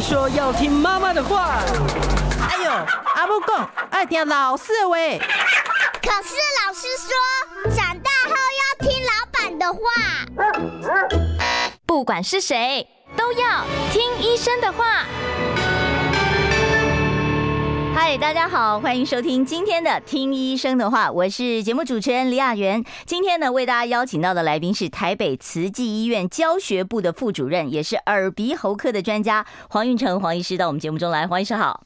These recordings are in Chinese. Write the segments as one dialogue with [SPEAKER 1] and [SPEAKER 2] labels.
[SPEAKER 1] 说要听妈妈的话。
[SPEAKER 2] 哎呦，阿木讲爱听老师喂。
[SPEAKER 3] 可是老师说长大后要听老板的话。
[SPEAKER 4] 不管是谁，都要听医生的话。嗨，大家好，欢迎收听今天的《听医生的话》，我是节目主持人李雅媛。今天呢，为大家邀请到的来宾是台北慈济医院教学部的副主任，也是耳鼻喉科的专家黄运成黄医师到我们节目中来。黄医师好。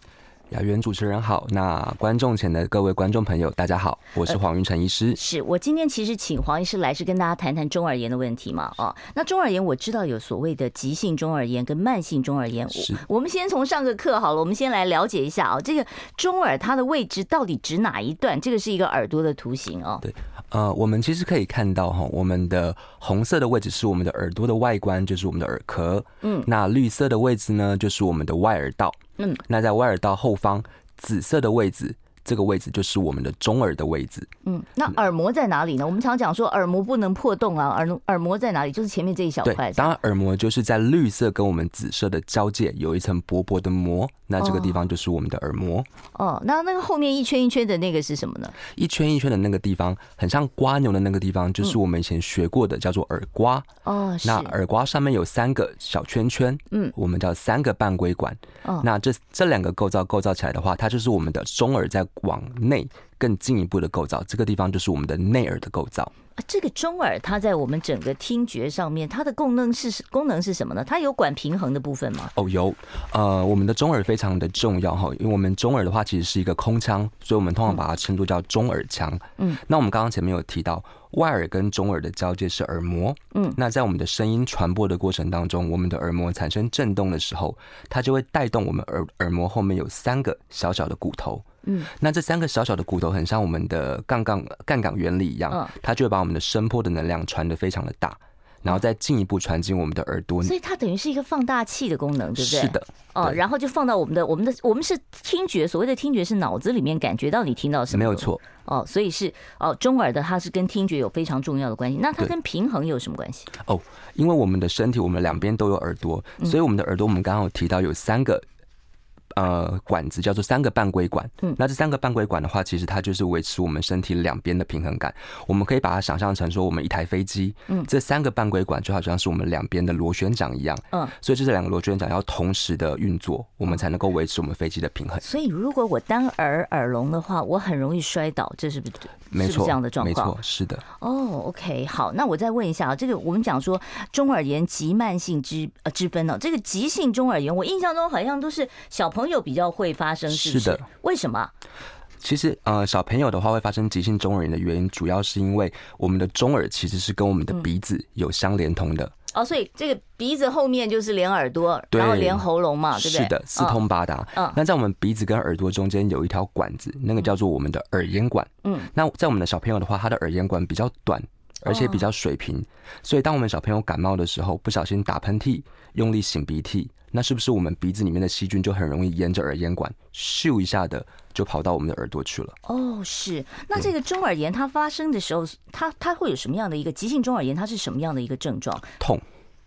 [SPEAKER 5] 雅媛主持人好，那观众前的各位观众朋友，大家好，我是黄云成医师。呃、
[SPEAKER 4] 是我今天其实请黄医师来是跟大家谈谈中耳炎的问题嘛？哦，那中耳炎我知道有所谓的急性中耳炎跟慢性中耳炎。是我，我们先从上个课好了，我们先来了解一下啊、哦，这个中耳它的位置到底指哪一段？这个是一个耳朵的图形哦。
[SPEAKER 5] 对，呃，我们其实可以看到哈，我们的红色的位置是我们的耳朵的外观，就是我们的耳壳。嗯，那绿色的位置呢，就是我们的外耳道。嗯，那在外耳道后方，紫色的位置。这个位置就是我们的中耳的位置。
[SPEAKER 4] 嗯，那耳膜在哪里呢？我们常讲说耳膜不能破洞啊，耳耳膜在哪里？就是前面这一小块。
[SPEAKER 5] 对，当然耳膜就是在绿色跟我们紫色的交界有一层薄薄的膜，那这个地方就是我们的耳膜。
[SPEAKER 4] 哦，那那个后面一圈一圈的那个是什么呢？
[SPEAKER 5] 一圈一圈的那个地方，很像瓜牛的那个地方，就是我们以前学过的，叫做耳瓜。哦，是。那耳瓜上面有三个小圈圈，嗯，我们叫三个半规管。哦，那这这两个构造构造起来的话，它就是我们的中耳在往内更进一步的构造，这个地方就是我们的内耳的构造。
[SPEAKER 4] 啊，这个中耳它在我们整个听觉上面，它的功能是功能是什么呢？它有管平衡的部分吗？
[SPEAKER 5] 哦，有。呃，我们的中耳非常的重要哈，因为我们中耳的话其实是一个空腔，所以我们通常把它称作叫中耳腔。嗯，那我们刚刚前面有提到，外耳跟中耳的交界是耳膜。嗯，那在我们的声音传播的过程当中，我们的耳膜产生震动的时候，它就会带动我们耳耳膜后面有三个小小的骨头。嗯，那这三个小小的骨头很像我们的杠杠杠杆原理一样，它就会把我们的声波的能量传得非常的大，然后再进一步传进我们的耳朵。
[SPEAKER 4] 所以它等于是一个放大器的功能，对不对？
[SPEAKER 5] 是的。
[SPEAKER 4] 哦，然后就放到我们的我们的我们是听觉，所谓的听觉是脑子里面感觉到你听到什么？
[SPEAKER 5] 没有错。
[SPEAKER 4] 哦，所以是哦，中耳的它是跟听觉有非常重要的关系。那它跟平衡有什么关系？
[SPEAKER 5] 哦，因为我们的身体，我们两边都有耳朵，所以我们的耳朵，我们刚刚有提到有三个。呃，管子叫做三个半规管。嗯，那这三个半规管的话，其实它就是维持我们身体两边的平衡感。我们可以把它想象成说，我们一台飞机，嗯，这三个半规管就好像是我们两边的螺旋桨一样。嗯，所以这两个螺旋桨要同时的运作，我们才能够维持我们飞机的平衡。
[SPEAKER 4] 所以，如果我单耳耳聋的话，我很容易摔倒，这是不是？
[SPEAKER 5] 没错，
[SPEAKER 4] 是这样的状况。
[SPEAKER 5] 没错，是的。
[SPEAKER 4] 哦，OK，好，那我再问一下啊，这个我们讲说中耳炎急慢性之呃之分呢，这个急性中耳炎，我印象中好像都是小朋友比较会发生，是不是？是的。为什么？
[SPEAKER 5] 其实呃，小朋友的话会发生急性中耳炎的原因，主要是因为我们的中耳其实是跟我们的鼻子有相连通的。
[SPEAKER 4] 哦，所以这个鼻子后面就是连耳朵，然后连喉咙嘛，对不对？
[SPEAKER 5] 是的，四通八达。嗯，那在我们鼻子跟耳朵中间有一条管子，那个叫做我们的耳咽管。嗯，那在我们的小朋友的话，他的耳咽管比较短，而且比较水平，所以当我们小朋友感冒的时候，不小心打喷嚏、用力擤鼻涕，那是不是我们鼻子里面的细菌就很容易沿着耳咽管咻一下的就跑到我们的耳朵去了？
[SPEAKER 4] 哦，是。那这个中耳炎它发生的时候，它它会有什么样的一个急性中耳炎？它是什么样的一个症状？
[SPEAKER 5] 痛。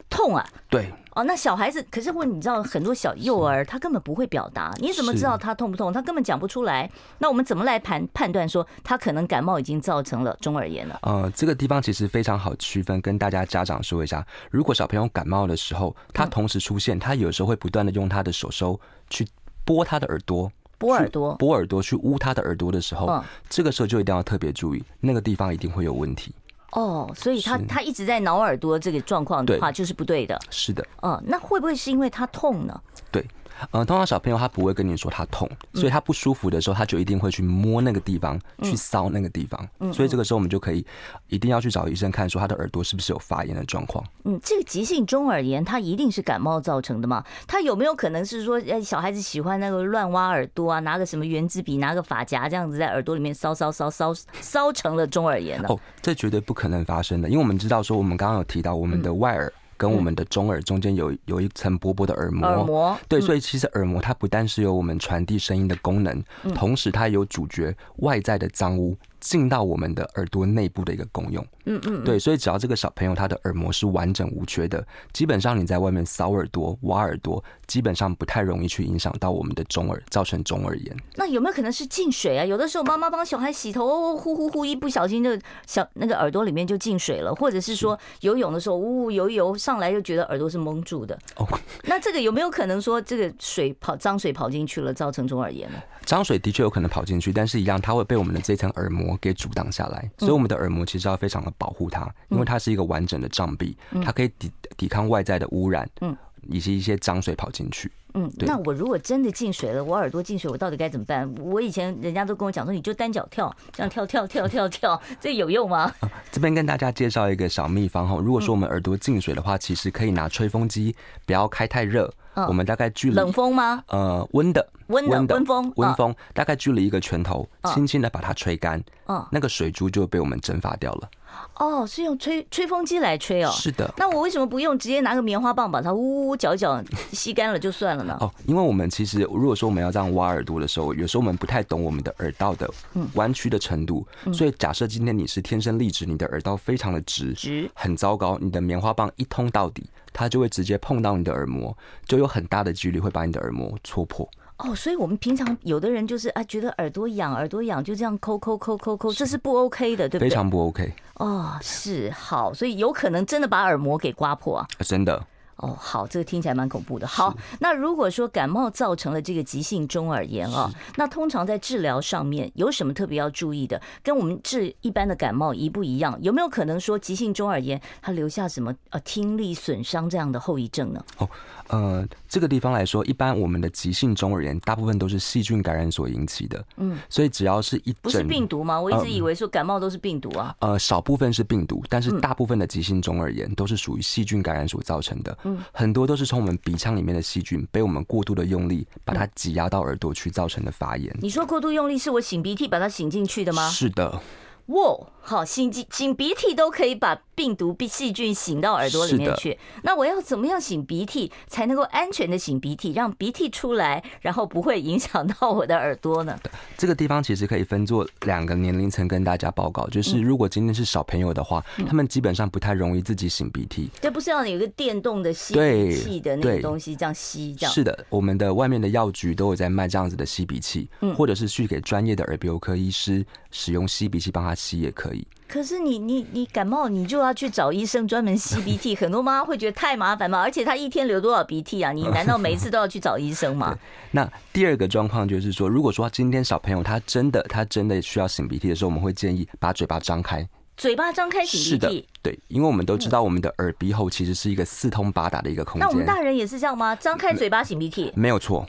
[SPEAKER 4] 痛啊！
[SPEAKER 5] 对
[SPEAKER 4] 哦，那小孩子可是问你知道很多小幼儿他根本不会表达，你怎么知道他痛不痛？他根本讲不出来。那我们怎么来判判断说他可能感冒已经造成了中耳炎了？
[SPEAKER 5] 呃，这个地方其实非常好区分，跟大家家长说一下，如果小朋友感冒的时候，他同时出现，他有时候会不断的用他的手手去拨他的耳朵，
[SPEAKER 4] 拨耳朵，
[SPEAKER 5] 拨耳朵去捂他的耳朵的时候，这个时候就一定要特别注意，那个地方一定会有问题。
[SPEAKER 4] 哦，所以他他一直在挠耳朵这个状况的话，就是不对的。
[SPEAKER 5] 是的。
[SPEAKER 4] 嗯，那会不会是因为他痛呢？
[SPEAKER 5] 对。呃，通常小朋友他不会跟你说他痛，所以他不舒服的时候，他就一定会去摸那个地方，嗯、去搔那个地方。嗯，所以这个时候我们就可以一定要去找医生看，说他的耳朵是不是有发炎的状况。
[SPEAKER 4] 嗯，这个急性中耳炎它一定是感冒造成的嘛？它有没有可能是说，呃，小孩子喜欢那个乱挖耳朵啊，拿个什么圆珠笔，拿个发夹这样子在耳朵里面搔搔搔搔搔成了中耳炎呢？
[SPEAKER 5] 哦，这绝对不可能发生的，因为我们知道说，我们刚刚有提到我们的外耳。跟我们的中耳中间有有一层薄薄的耳膜，耳膜对，所以其实耳膜它不但是有我们传递声音的功能，同时它也有主角外在的脏污进到我们的耳朵内部的一个功用。嗯嗯，对，所以只要这个小朋友他的耳膜是完整无缺的，基本上你在外面扫耳朵、挖耳朵，基本上不太容易去影响到我们的中耳，造成中耳炎。
[SPEAKER 4] 那有没有可能是进水啊？有的时候妈妈帮小孩洗头，哦，呼呼呼，一不小心就小那个耳朵里面就进水了，或者是说游泳的时候，呜游游上来就觉得耳朵是蒙住的。哦，那这个有没有可能说这个水跑脏水跑进去了，造成中耳炎呢？
[SPEAKER 5] 脏水的确有可能跑进去，但是一样，它会被我们的这层耳膜给阻挡下来，所以我们的耳膜其实要非常的保护它，因为它是一个完整的障壁，它可以抵抵抗外在的污染，嗯，以及一些脏水跑进去。
[SPEAKER 4] 嗯，那我如果真的进水了，我耳朵进水，我到底该怎么办？我以前人家都跟我讲说，你就单脚跳，这样跳跳跳跳跳，这有用吗？
[SPEAKER 5] 这边跟大家介绍一个小秘方哈，如果说我们耳朵进水的话，其实可以拿吹风机，不要开太热。我们大概距离
[SPEAKER 4] 冷风吗？
[SPEAKER 5] 呃，温的，
[SPEAKER 4] 温的温风，
[SPEAKER 5] 温风，大概距离一个拳头，轻轻的把它吹干，嗯，那个水珠就被我们蒸发掉了。
[SPEAKER 4] 哦，是用吹吹风机来吹哦。
[SPEAKER 5] 是的。
[SPEAKER 4] 那我为什么不用直接拿个棉花棒把它呜呜搅一搅吸干了就算了呢？
[SPEAKER 5] 哦，因为我们其实如果说我们要这样挖耳朵的时候，有时候我们不太懂我们的耳道的弯曲的程度，所以假设今天你是天生丽质，你的耳道非常的直，直很糟糕，你的棉花棒一通到底，它就会直接碰到你的耳膜，就有很大的几率会把你的耳膜戳破。
[SPEAKER 4] 哦，所以我们平常有的人就是啊，觉得耳朵痒，耳朵痒就这样抠抠抠抠抠，这是不 OK 的，对不对？
[SPEAKER 5] 非常不 OK。
[SPEAKER 4] 哦，是好，所以有可能真的把耳膜给刮破啊，
[SPEAKER 5] 真的。
[SPEAKER 4] 哦，好，这个听起来蛮恐怖的。好，那如果说感冒造成了这个急性中耳炎啊，那通常在治疗上面有什么特别要注意的？跟我们治一般的感冒一不一样？有没有可能说急性中耳炎它留下什么呃听力损伤这样的后遗症呢？
[SPEAKER 5] 哦，呃，这个地方来说，一般我们的急性中耳炎大部分都是细菌感染所引起的。嗯，所以只要是一
[SPEAKER 4] 不是病毒吗？我一直以为说感冒都是病毒啊。
[SPEAKER 5] 呃，少部分是病毒，但是大部分的急性中耳炎都是属于细菌感染所造成的。嗯，很多都是从我们鼻腔里面的细菌被我们过度的用力把它挤压到耳朵去造成的发炎。
[SPEAKER 4] 你说过度用力是我擤鼻涕把它擤进去的吗？
[SPEAKER 5] 是的。
[SPEAKER 4] 哇，好，擤擤鼻涕都可以把病毒、细菌擤到耳朵里面去。那我要怎么样擤鼻涕才能够安全的擤鼻涕，让鼻涕出来，然后不会影响到我的耳朵呢？
[SPEAKER 5] 这个地方其实可以分作两个年龄层跟大家报告。就是如果今天是小朋友的话，他们基本上不太容易自己擤鼻涕。
[SPEAKER 4] 这不是要有一个电动的吸鼻器的那个东西，这样吸这样？
[SPEAKER 5] 是的，我们的外面的药局都有在卖这样子的吸鼻器，或者是去给专业的耳鼻喉科医师使用吸鼻器帮他吸也可以。
[SPEAKER 4] 可是你你你感冒，你就要去找医生专门吸鼻涕，很多妈妈会觉得太麻烦嘛。而且她一天流多少鼻涕啊？你 难道每一次都要去找医生吗？
[SPEAKER 5] 那第二个状况就是说，如果说今天小朋友他真的他真的需要擤鼻涕的时候，我们会建议把嘴巴张开，
[SPEAKER 4] 嘴巴张开擤鼻涕。
[SPEAKER 5] 对，因为我们都知道我们的耳鼻喉其实是一个四通八达的一个空间。那
[SPEAKER 4] 我们大人也是这样吗？张开嘴巴擤鼻涕？
[SPEAKER 5] 没有错。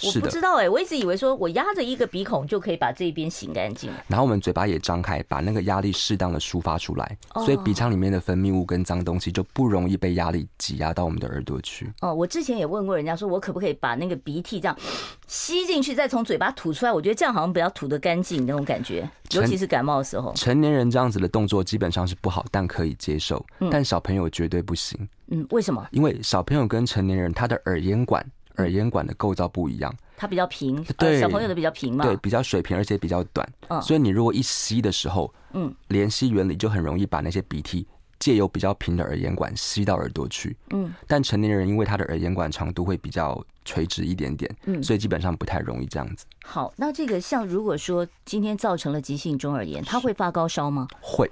[SPEAKER 4] 哦。我不知道哎、欸，我一直以为说我压着一个鼻孔就可以把这边擤干净。
[SPEAKER 5] 然后我们嘴巴也张开，把那个压力适当的抒发出来，所以鼻腔里面的分泌物跟脏东西就不容易被压力挤压到我们的耳朵去。
[SPEAKER 4] 哦，我之前也问过人家，说我可不可以把那个鼻涕这样吸进去，再从嘴巴吐出来？我觉得这样好像比较吐得干净那种感觉，尤其是感冒的时候。
[SPEAKER 5] 成年人这样子的动作基本上是不好，但可以接受。但小朋友绝对不行。
[SPEAKER 4] 嗯，为什么？
[SPEAKER 5] 因为小朋友跟成年人他的耳咽管。耳咽管的构造不一样，
[SPEAKER 4] 它比较平，对，小朋友的比较平嘛，
[SPEAKER 5] 对，比较水平，而且比较短，嗯，所以你如果一吸的时候，嗯，连吸原理就很容易把那些鼻涕借由比较平的耳咽管吸到耳朵去，嗯，但成年人因为他的耳咽管长度会比较垂直一点点，嗯，所以基本上不太容易这样子。
[SPEAKER 4] 好，那这个像如果说今天造成了急性中耳炎，他会发高烧吗？
[SPEAKER 5] 会。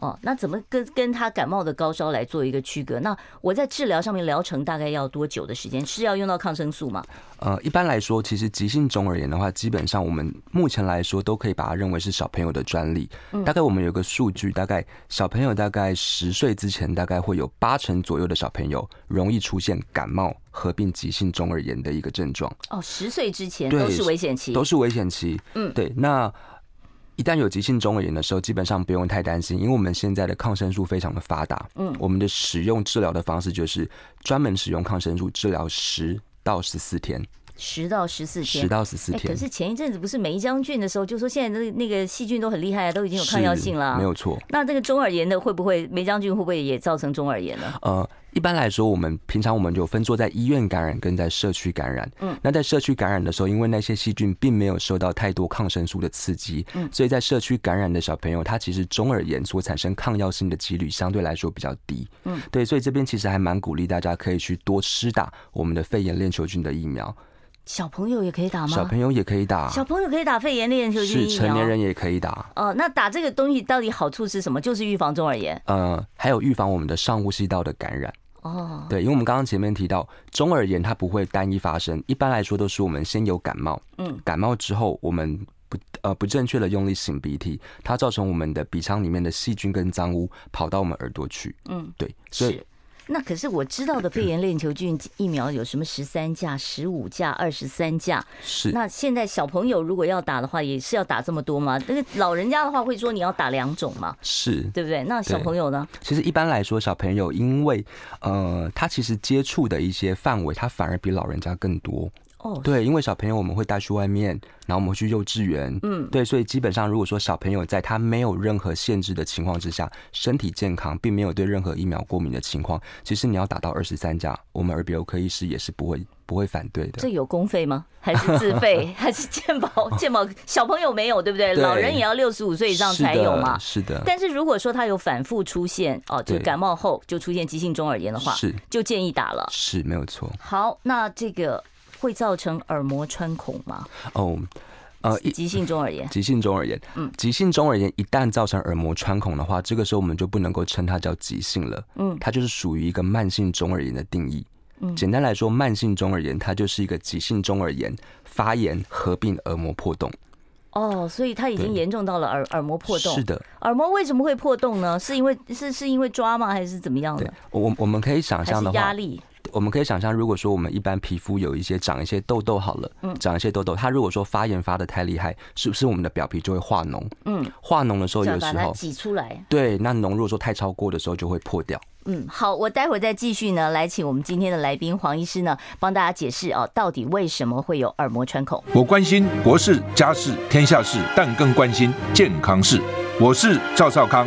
[SPEAKER 4] 哦，那怎么跟跟他感冒的高烧来做一个区隔？那我在治疗上面疗程大概要多久的时间？是要用到抗生素吗？
[SPEAKER 5] 呃，一般来说，其实急性中耳炎的话，基本上我们目前来说都可以把它认为是小朋友的专利。大概我们有个数据，大概小朋友大概十岁之前，大概会有八成左右的小朋友容易出现感冒合并急性中耳炎的一个症状。
[SPEAKER 4] 哦，十岁之前都是危险期，
[SPEAKER 5] 都是危险期。嗯，对，那。一旦有急性中耳炎的时候，基本上不用太担心，因为我们现在的抗生素非常的发达。嗯，我们的使用治疗的方式就是专门使用抗生素治疗十到十四天。
[SPEAKER 4] 十到十四天，
[SPEAKER 5] 十到十四天。
[SPEAKER 4] 可是前一阵子不是梅将军的时候，就说现在那那个细菌都很厉害啊，都已经有抗药性了。
[SPEAKER 5] 没有错。
[SPEAKER 4] 那这个中耳炎的会不会梅将军会不会也造成中耳炎呢？
[SPEAKER 5] 呃，一般来说，我们平常我们就分作在医院感染跟在社区感染。嗯，那在社区感染的时候，因为那些细菌并没有受到太多抗生素的刺激，嗯，所以在社区感染的小朋友，他其实中耳炎所产生抗药性的几率相对来说比较低。嗯，对，所以这边其实还蛮鼓励大家可以去多施打我们的肺炎链球菌的疫苗。
[SPEAKER 4] 小朋友也可以打吗？
[SPEAKER 5] 小朋友也可以打。
[SPEAKER 4] 小朋友可以打肺炎链球菌疫苗。
[SPEAKER 5] 是，成年人也可以打。
[SPEAKER 4] 哦，那打这个东西到底好处是什么？就是预防中耳炎。
[SPEAKER 5] 呃，还有预防我们的上呼吸道的感染。哦，对，因为我们刚刚前面提到，中耳炎它不会单一发生，一般来说都是我们先有感冒，嗯，感冒之后我们不呃不正确的用力擤鼻涕，它造成我们的鼻腔里面的细菌跟脏污跑到我们耳朵去，嗯，对，所以。
[SPEAKER 4] 那可是我知道的肺炎链球菌疫苗有什么十三价、十五价、二十三价？
[SPEAKER 5] 是。
[SPEAKER 4] 那现在小朋友如果要打的话，也是要打这么多吗？那个老人家的话会说你要打两种吗？
[SPEAKER 5] 是，
[SPEAKER 4] 对不对？那小朋友呢？
[SPEAKER 5] 其实一般来说，小朋友因为呃，他其实接触的一些范围，他反而比老人家更多。哦，对，因为小朋友我们会带去外面，然后我们会去幼稚园，嗯，对，所以基本上如果说小朋友在他没有任何限制的情况之下，身体健康，并没有对任何疫苗过敏的情况，其实你要打到二十三价，我们耳鼻喉科医师也是不会不会反对的。
[SPEAKER 4] 这有公费吗？还是自费？还是健保？健保小朋友没有，对不对？对，老人也要六十五岁以上才有嘛？
[SPEAKER 5] 是的。
[SPEAKER 4] 但是如果说他有反复出现哦，就感冒后就出现急性中耳炎的话，是就建议打了。
[SPEAKER 5] 是没有错。
[SPEAKER 4] 好，那这个。会造成耳膜穿孔吗？
[SPEAKER 5] 哦，呃，
[SPEAKER 4] 急性中耳炎，
[SPEAKER 5] 急性中耳炎，嗯，急性中耳炎一旦造成耳膜穿孔的话，这个时候我们就不能够称它叫急性了，嗯，它就是属于一个慢性中耳炎的定义。嗯，简单来说，慢性中耳炎它就是一个急性中耳炎发炎合并耳膜破洞。
[SPEAKER 4] 哦，所以它已经严重到了耳耳膜破洞。
[SPEAKER 5] 是的，
[SPEAKER 4] 耳膜为什么会破洞呢？是因为是是因为抓吗？还是怎么样的？
[SPEAKER 5] 我我们可以想象的话，
[SPEAKER 4] 压力。
[SPEAKER 5] 我们可以想象，如果说我们一般皮肤有一些长一些痘痘好了，嗯，长一些痘痘，它如果说发炎发的太厉害，是不是我们的表皮就会化脓？嗯，化脓的时候有时候
[SPEAKER 4] 挤出来，
[SPEAKER 5] 对，那脓如果说太超过的时候就会破掉。
[SPEAKER 4] 嗯，好，我待会儿再继续呢，来请我们今天的来宾黄医师呢，帮大家解释哦，到底为什么会有耳膜穿孔？
[SPEAKER 6] 我关心国事、家事、天下事，但更关心健康事。我是赵少康，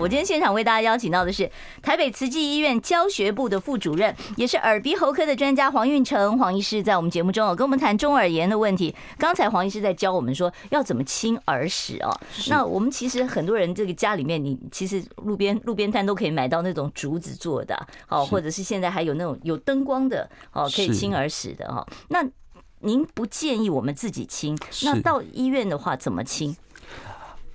[SPEAKER 4] 我今天现场为大家邀请到的是台北慈济医院教学部的副主任，也是耳鼻喉科的专家黄运成黄医师，在我们节目中哦，跟我们谈中耳炎的问题。刚才黄医师在教我们说要怎么清耳屎哦。那我们其实很多人这个家里面，你其实路边路边摊都可以买到那种竹子做的，哦，或者是现在还有那种有灯光的哦，可以清耳屎的哈。那您不建议我们自己清，那到医院的话怎么清？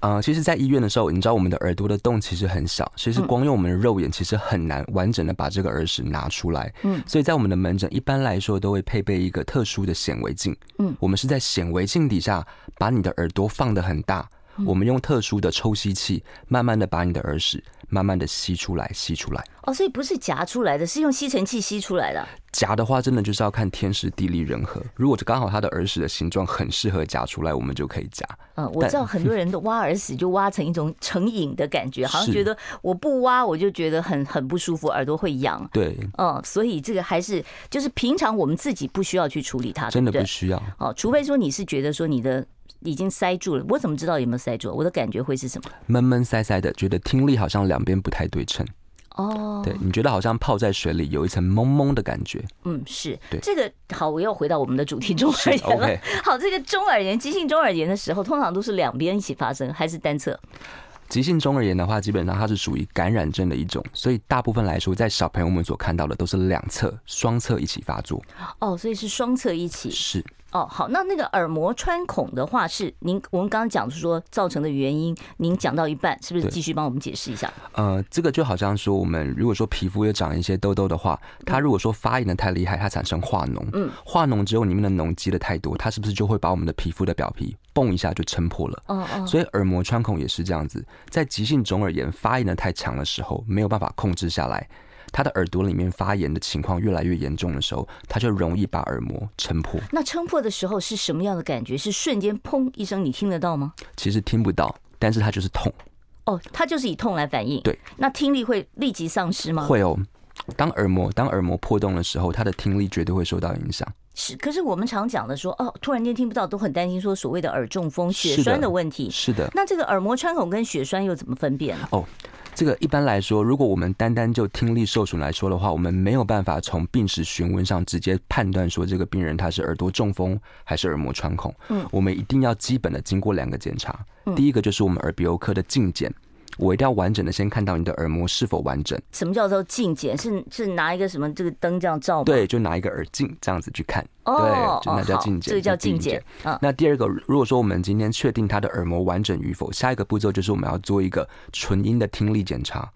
[SPEAKER 5] 呃，其实，在医院的时候，你知道我们的耳朵的洞其实很小，其实光用我们的肉眼，其实很难完整的把这个耳屎拿出来。嗯，所以在我们的门诊，一般来说都会配备一个特殊的显微镜。嗯，我们是在显微镜底下把你的耳朵放得很大，我们用特殊的抽吸器，慢慢的把你的耳屎慢慢的吸出来，吸出来。
[SPEAKER 4] 哦，所以不是夹出来的，是用吸尘器吸出来的。
[SPEAKER 5] 夹的话，真的就是要看天时地利人和。如果刚好他的耳屎的形状很适合夹出来，我们就可以夹。
[SPEAKER 4] 嗯，我知道很多人都挖耳屎就挖成一种成瘾的感觉，好像觉得我不挖我就觉得很很不舒服，耳朵会痒。
[SPEAKER 5] 对，
[SPEAKER 4] 嗯，所以这个还是就是平常我们自己不需要去处理它，
[SPEAKER 5] 真的不需要。
[SPEAKER 4] 哦，除非说你是觉得说你的已经塞住了，我怎么知道有没有塞住？我的感觉会是什么？
[SPEAKER 5] 闷闷塞塞的，觉得听力好像两边不太对称。哦，对，你觉得好像泡在水里有一层蒙蒙的感觉。
[SPEAKER 4] 嗯，是。对，这个好，我又回到我们的主题中耳炎了。好，这个中耳炎，急性中耳炎的时候，通常都是两边一起发生，还是单侧？
[SPEAKER 5] 急性中耳炎的话，基本上它是属于感染症的一种，所以大部分来说，在小朋友我们所看到的都是两侧、双侧一起发作。
[SPEAKER 4] 哦，所以是双侧一起。
[SPEAKER 5] 是。
[SPEAKER 4] 哦，好，那那个耳膜穿孔的话，是您我们刚刚讲说造成的原因，您讲到一半，是不是继续帮我们解释一下？
[SPEAKER 5] 呃，这个就好像说，我们如果说皮肤有长一些痘痘的话，它如果说发炎的太厉害，它产生化脓，嗯，化脓之后里面的脓积的太多，它是不是就会把我们的皮肤的表皮嘣一下就撑破了？哦哦，所以耳膜穿孔也是这样子，在急性中耳炎发炎的太强的时候，没有办法控制下来。他的耳朵里面发炎的情况越来越严重的时候，他就容易把耳膜撑破。
[SPEAKER 4] 那撑破的时候是什么样的感觉？是瞬间砰一声，你听得到吗？
[SPEAKER 5] 其实听不到，但是他就是痛。
[SPEAKER 4] 哦，它就是以痛来反应。
[SPEAKER 5] 对，
[SPEAKER 4] 那听力会立即丧失吗？
[SPEAKER 5] 会哦。当耳膜当耳膜破洞的时候，他的听力绝对会受到影响。
[SPEAKER 4] 是，可是我们常讲的说，哦，突然间听不到，都很担心说所谓的耳中风、血栓的问题。
[SPEAKER 5] 是的。
[SPEAKER 4] 那这个耳膜穿孔跟血栓又怎么分辨呢？
[SPEAKER 5] 哦，这个一般来说，如果我们单单就听力受损来说的话，我们没有办法从病史询问上直接判断说这个病人他是耳朵中风还是耳膜穿孔。嗯，我们一定要基本的经过两个检查。第一个就是我们耳鼻喉科的镜检。我一定要完整的先看到你的耳膜是否完整。
[SPEAKER 4] 什么叫做镜检？是是拿一个什么这个灯这样照吗？
[SPEAKER 5] 对，就拿一个耳镜这样子去看。
[SPEAKER 4] 哦，
[SPEAKER 5] 对，就那叫镜检。
[SPEAKER 4] 这个叫镜检。
[SPEAKER 5] 嗯。那第二个，如果说我们今天确定他的耳膜完整与否，下一个步骤就是我们要做一个纯音的听力检查。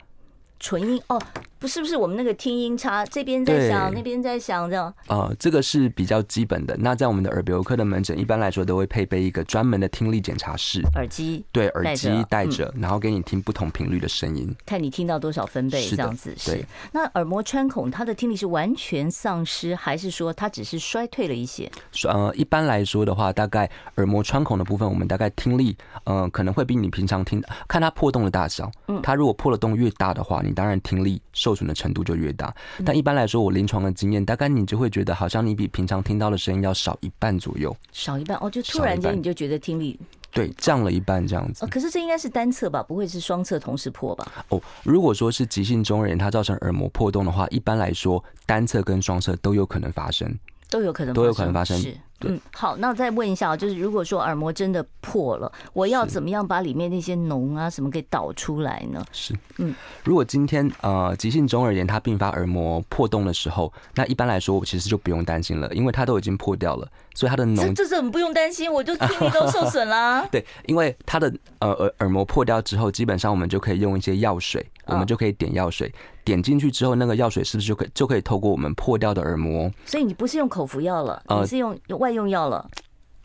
[SPEAKER 4] 纯音哦，不是不是，我们那个听音差，这边在响，那边在响，这样。
[SPEAKER 5] 呃，这个是比较基本的。那在我们的耳鼻喉科的门诊，一般来说都会配备一个专门的听力检查室，
[SPEAKER 4] 耳机，
[SPEAKER 5] 对，耳机带着，然后给你听不同频率的声音，
[SPEAKER 4] 看你听到多少分贝，这样子是。对。那耳膜穿孔，它的听力是完全丧失，还是说它只是衰退了一些？
[SPEAKER 5] 呃，一般来说的话，大概耳膜穿孔的部分，我们大概听力，嗯，可能会比你平常听，看它破洞的大小，嗯，它如果破了洞越大的话。你当然听力受损的程度就越大，但一般来说，我临床的经验，大概你就会觉得好像你比平常听到的声音要少一半左右，
[SPEAKER 4] 少一半哦，就突然间你就觉得听力
[SPEAKER 5] 对降了一半这样子。
[SPEAKER 4] 可是这应该是单侧吧，不会是双侧同时破吧？
[SPEAKER 5] 哦，如果说是急性中耳炎，它造成耳膜破洞的话，一般来说单侧跟双侧都有可能发生，
[SPEAKER 4] 都有可能
[SPEAKER 5] 都有可能发生。
[SPEAKER 4] 嗯，好，那再问一下，就是如果说耳膜真的破了，我要怎么样把里面那些脓啊什么给导出来呢？
[SPEAKER 5] 是，嗯，如果今天呃急性中耳炎它并发耳膜破洞的时候，那一般来说我其实就不用担心了，因为它都已经破掉了，所以它的脓
[SPEAKER 4] 这是很不用担心，我就听力都受损啦。
[SPEAKER 5] 对，因为它的呃耳耳膜破掉之后，基本上我们就可以用一些药水，我们就可以点药水，点进去之后，那个药水是不是就可以就可以透过我们破掉的耳膜？
[SPEAKER 4] 所以你不是用口服药了，你是用外外用药了，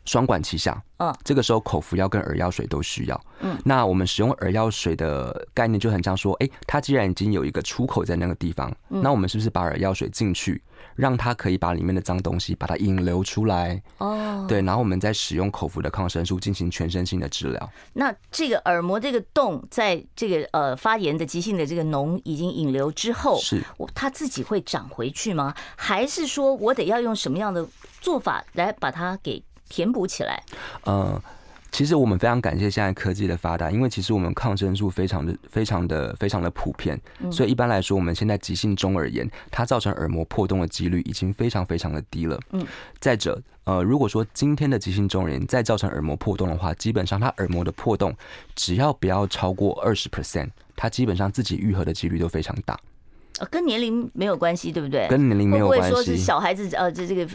[SPEAKER 5] 双管齐下。嗯，这个时候口服药跟耳药水都需要。嗯，那我们使用耳药水的概念就很像说，哎，它既然已经有一个出口在那个地方，那我们是不是把耳药水进去，让它可以把里面的脏东西把它引流出来？哦，对，然后我们再使用口服的抗生素进行全身性的治疗。
[SPEAKER 4] 那这个耳膜这个洞，在这个呃发炎的急性的这个脓已经引流之后，
[SPEAKER 5] 是
[SPEAKER 4] 它自己会长回去吗？还是说我得要用什么样的做法来把它给填补起来？
[SPEAKER 5] 呃，其实我们非常感谢现在科技的发达，因为其实我们抗生素非常的、非常的、非常的普遍，所以一般来说，我们现在急性中耳炎它造成耳膜破洞的几率已经非常非常的低了。嗯，再者，呃，如果说今天的急性中耳炎再造成耳膜破洞的话，基本上它耳膜的破洞只要不要超过二十 percent，它基本上自己愈合的几率都非常大。
[SPEAKER 4] 跟年龄没有关系，对不对？
[SPEAKER 5] 跟年龄没有关系。
[SPEAKER 4] 会不会说是小孩子呃，这这个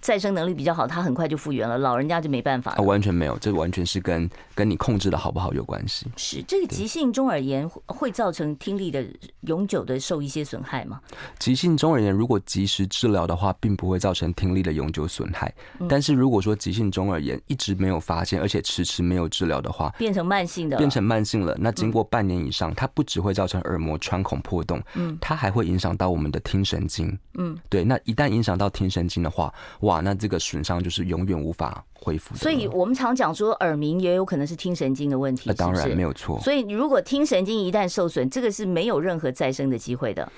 [SPEAKER 4] 再生能力比较好，他很快就复原了，老人家就没办法了？
[SPEAKER 5] 完全没有，这完全是跟跟你控制的好不好有关系。
[SPEAKER 4] 是这个急性中耳炎会造成听力的永久的受一些损害吗？
[SPEAKER 5] 急性中耳炎如果及时治疗的话，并不会造成听力的永久损害。但是如果说急性中耳炎一直没有发现，而且迟迟没有治疗的话，
[SPEAKER 4] 变成慢性的，
[SPEAKER 5] 变成慢性了。那经过半年以上，它不只会造成耳膜穿孔破洞，嗯，它还会影响到我们的听神经，嗯，对，那一旦影响到听神经的话，哇，那这个损伤就是永远无法恢复。
[SPEAKER 4] 所以我们常讲说耳鸣也有可能是听神经的问题，
[SPEAKER 5] 那当然没有错。
[SPEAKER 4] 所以如果听神经一旦受损，这个是没有任何再生的机会的。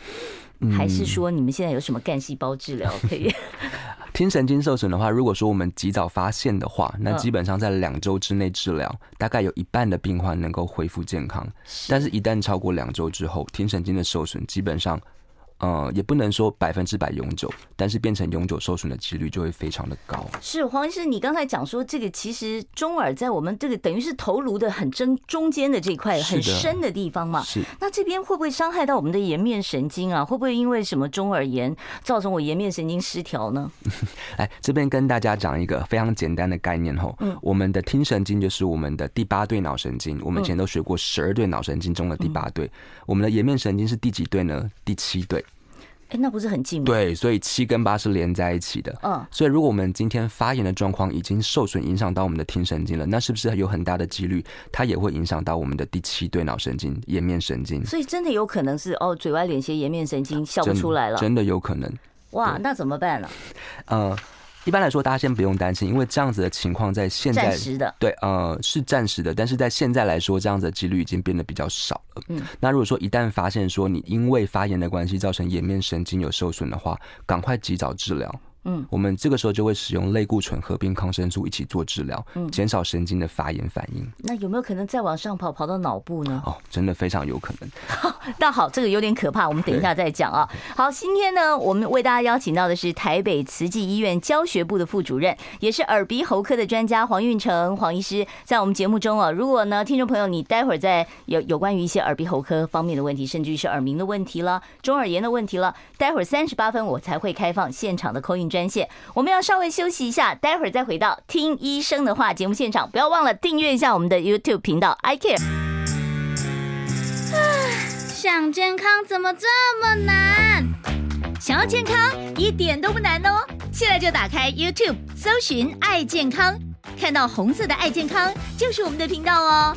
[SPEAKER 4] 还是说你们现在有什么干细胞治疗可以？
[SPEAKER 5] 听神经受损的话，如果说我们及早发现的话，那基本上在两周之内治疗，大概有一半的病患能够恢复健康。但是，一旦超过两周之后，听神经的受损基本上。呃，也不能说百分之百永久，但是变成永久受损的几率就会非常的高。
[SPEAKER 4] 是黄医师，你刚才讲说这个其实中耳在我们这个等于是头颅的很中中间的这块很深的地方嘛？
[SPEAKER 5] 是。
[SPEAKER 4] 那这边会不会伤害到我们的颜面神经啊？会不会因为什么中耳炎造成我颜面神经失调呢？
[SPEAKER 5] 哎这边跟大家讲一个非常简单的概念吼，嗯，我们的听神经就是我们的第八对脑神经，我们以前都学过十二对脑神经中的第八对，我们的颜面神经是第几对呢？第七对。
[SPEAKER 4] 哎，那不是很近吗？
[SPEAKER 5] 对，所以七跟八是连在一起的。
[SPEAKER 4] 嗯，
[SPEAKER 5] 所以如果我们今天发炎的状况已经受损，影响到我们的听神经了，那是不是有很大的几率，它也会影响到我们的第七对脑神经——颜面神经？
[SPEAKER 4] 所以真的有可能是哦，嘴歪脸斜，颜面神经笑不出来了，
[SPEAKER 5] 真，真的有可能。
[SPEAKER 4] 哇，那怎么办呢？
[SPEAKER 5] 呃。一般来说，大家先不用担心，因为这样子的情况在现在
[SPEAKER 4] 暂时的
[SPEAKER 5] 对，呃，是暂时的，但是在现在来说，这样子的几率已经变得比较少了。嗯，那如果说一旦发现说你因为发炎的关系造成颜面神经有受损的话，赶快及早治疗。嗯，我们这个时候就会使用类固醇合并抗生素一起做治疗，嗯，减少神经的发炎反应。
[SPEAKER 4] 那有没有可能再往上跑，跑到脑部呢？
[SPEAKER 5] 哦，真的非常有可能。
[SPEAKER 4] 那好，这个有点可怕，我们等一下再讲啊。好，今天呢，我们为大家邀请到的是台北慈济医院教学部的副主任，也是耳鼻喉科的专家黄运成黄医师，在我们节目中啊，如果呢，听众朋友你待会儿在有有关于一些耳鼻喉科方面的问题，甚至于是耳鸣的问题了、中耳炎的问题了，待会儿三十八分我才会开放现场的 call in 专线，我们。要稍微休息一下，待会儿再回到听医生的话节目现场。不要忘了订阅一下我们的 YouTube 频道，I Care。
[SPEAKER 3] 想健康怎么这么难？
[SPEAKER 4] 想要健康一点都不难哦！现在就打开 YouTube，搜寻“爱健康”，看到红色的“爱健康”就是我们的频道哦。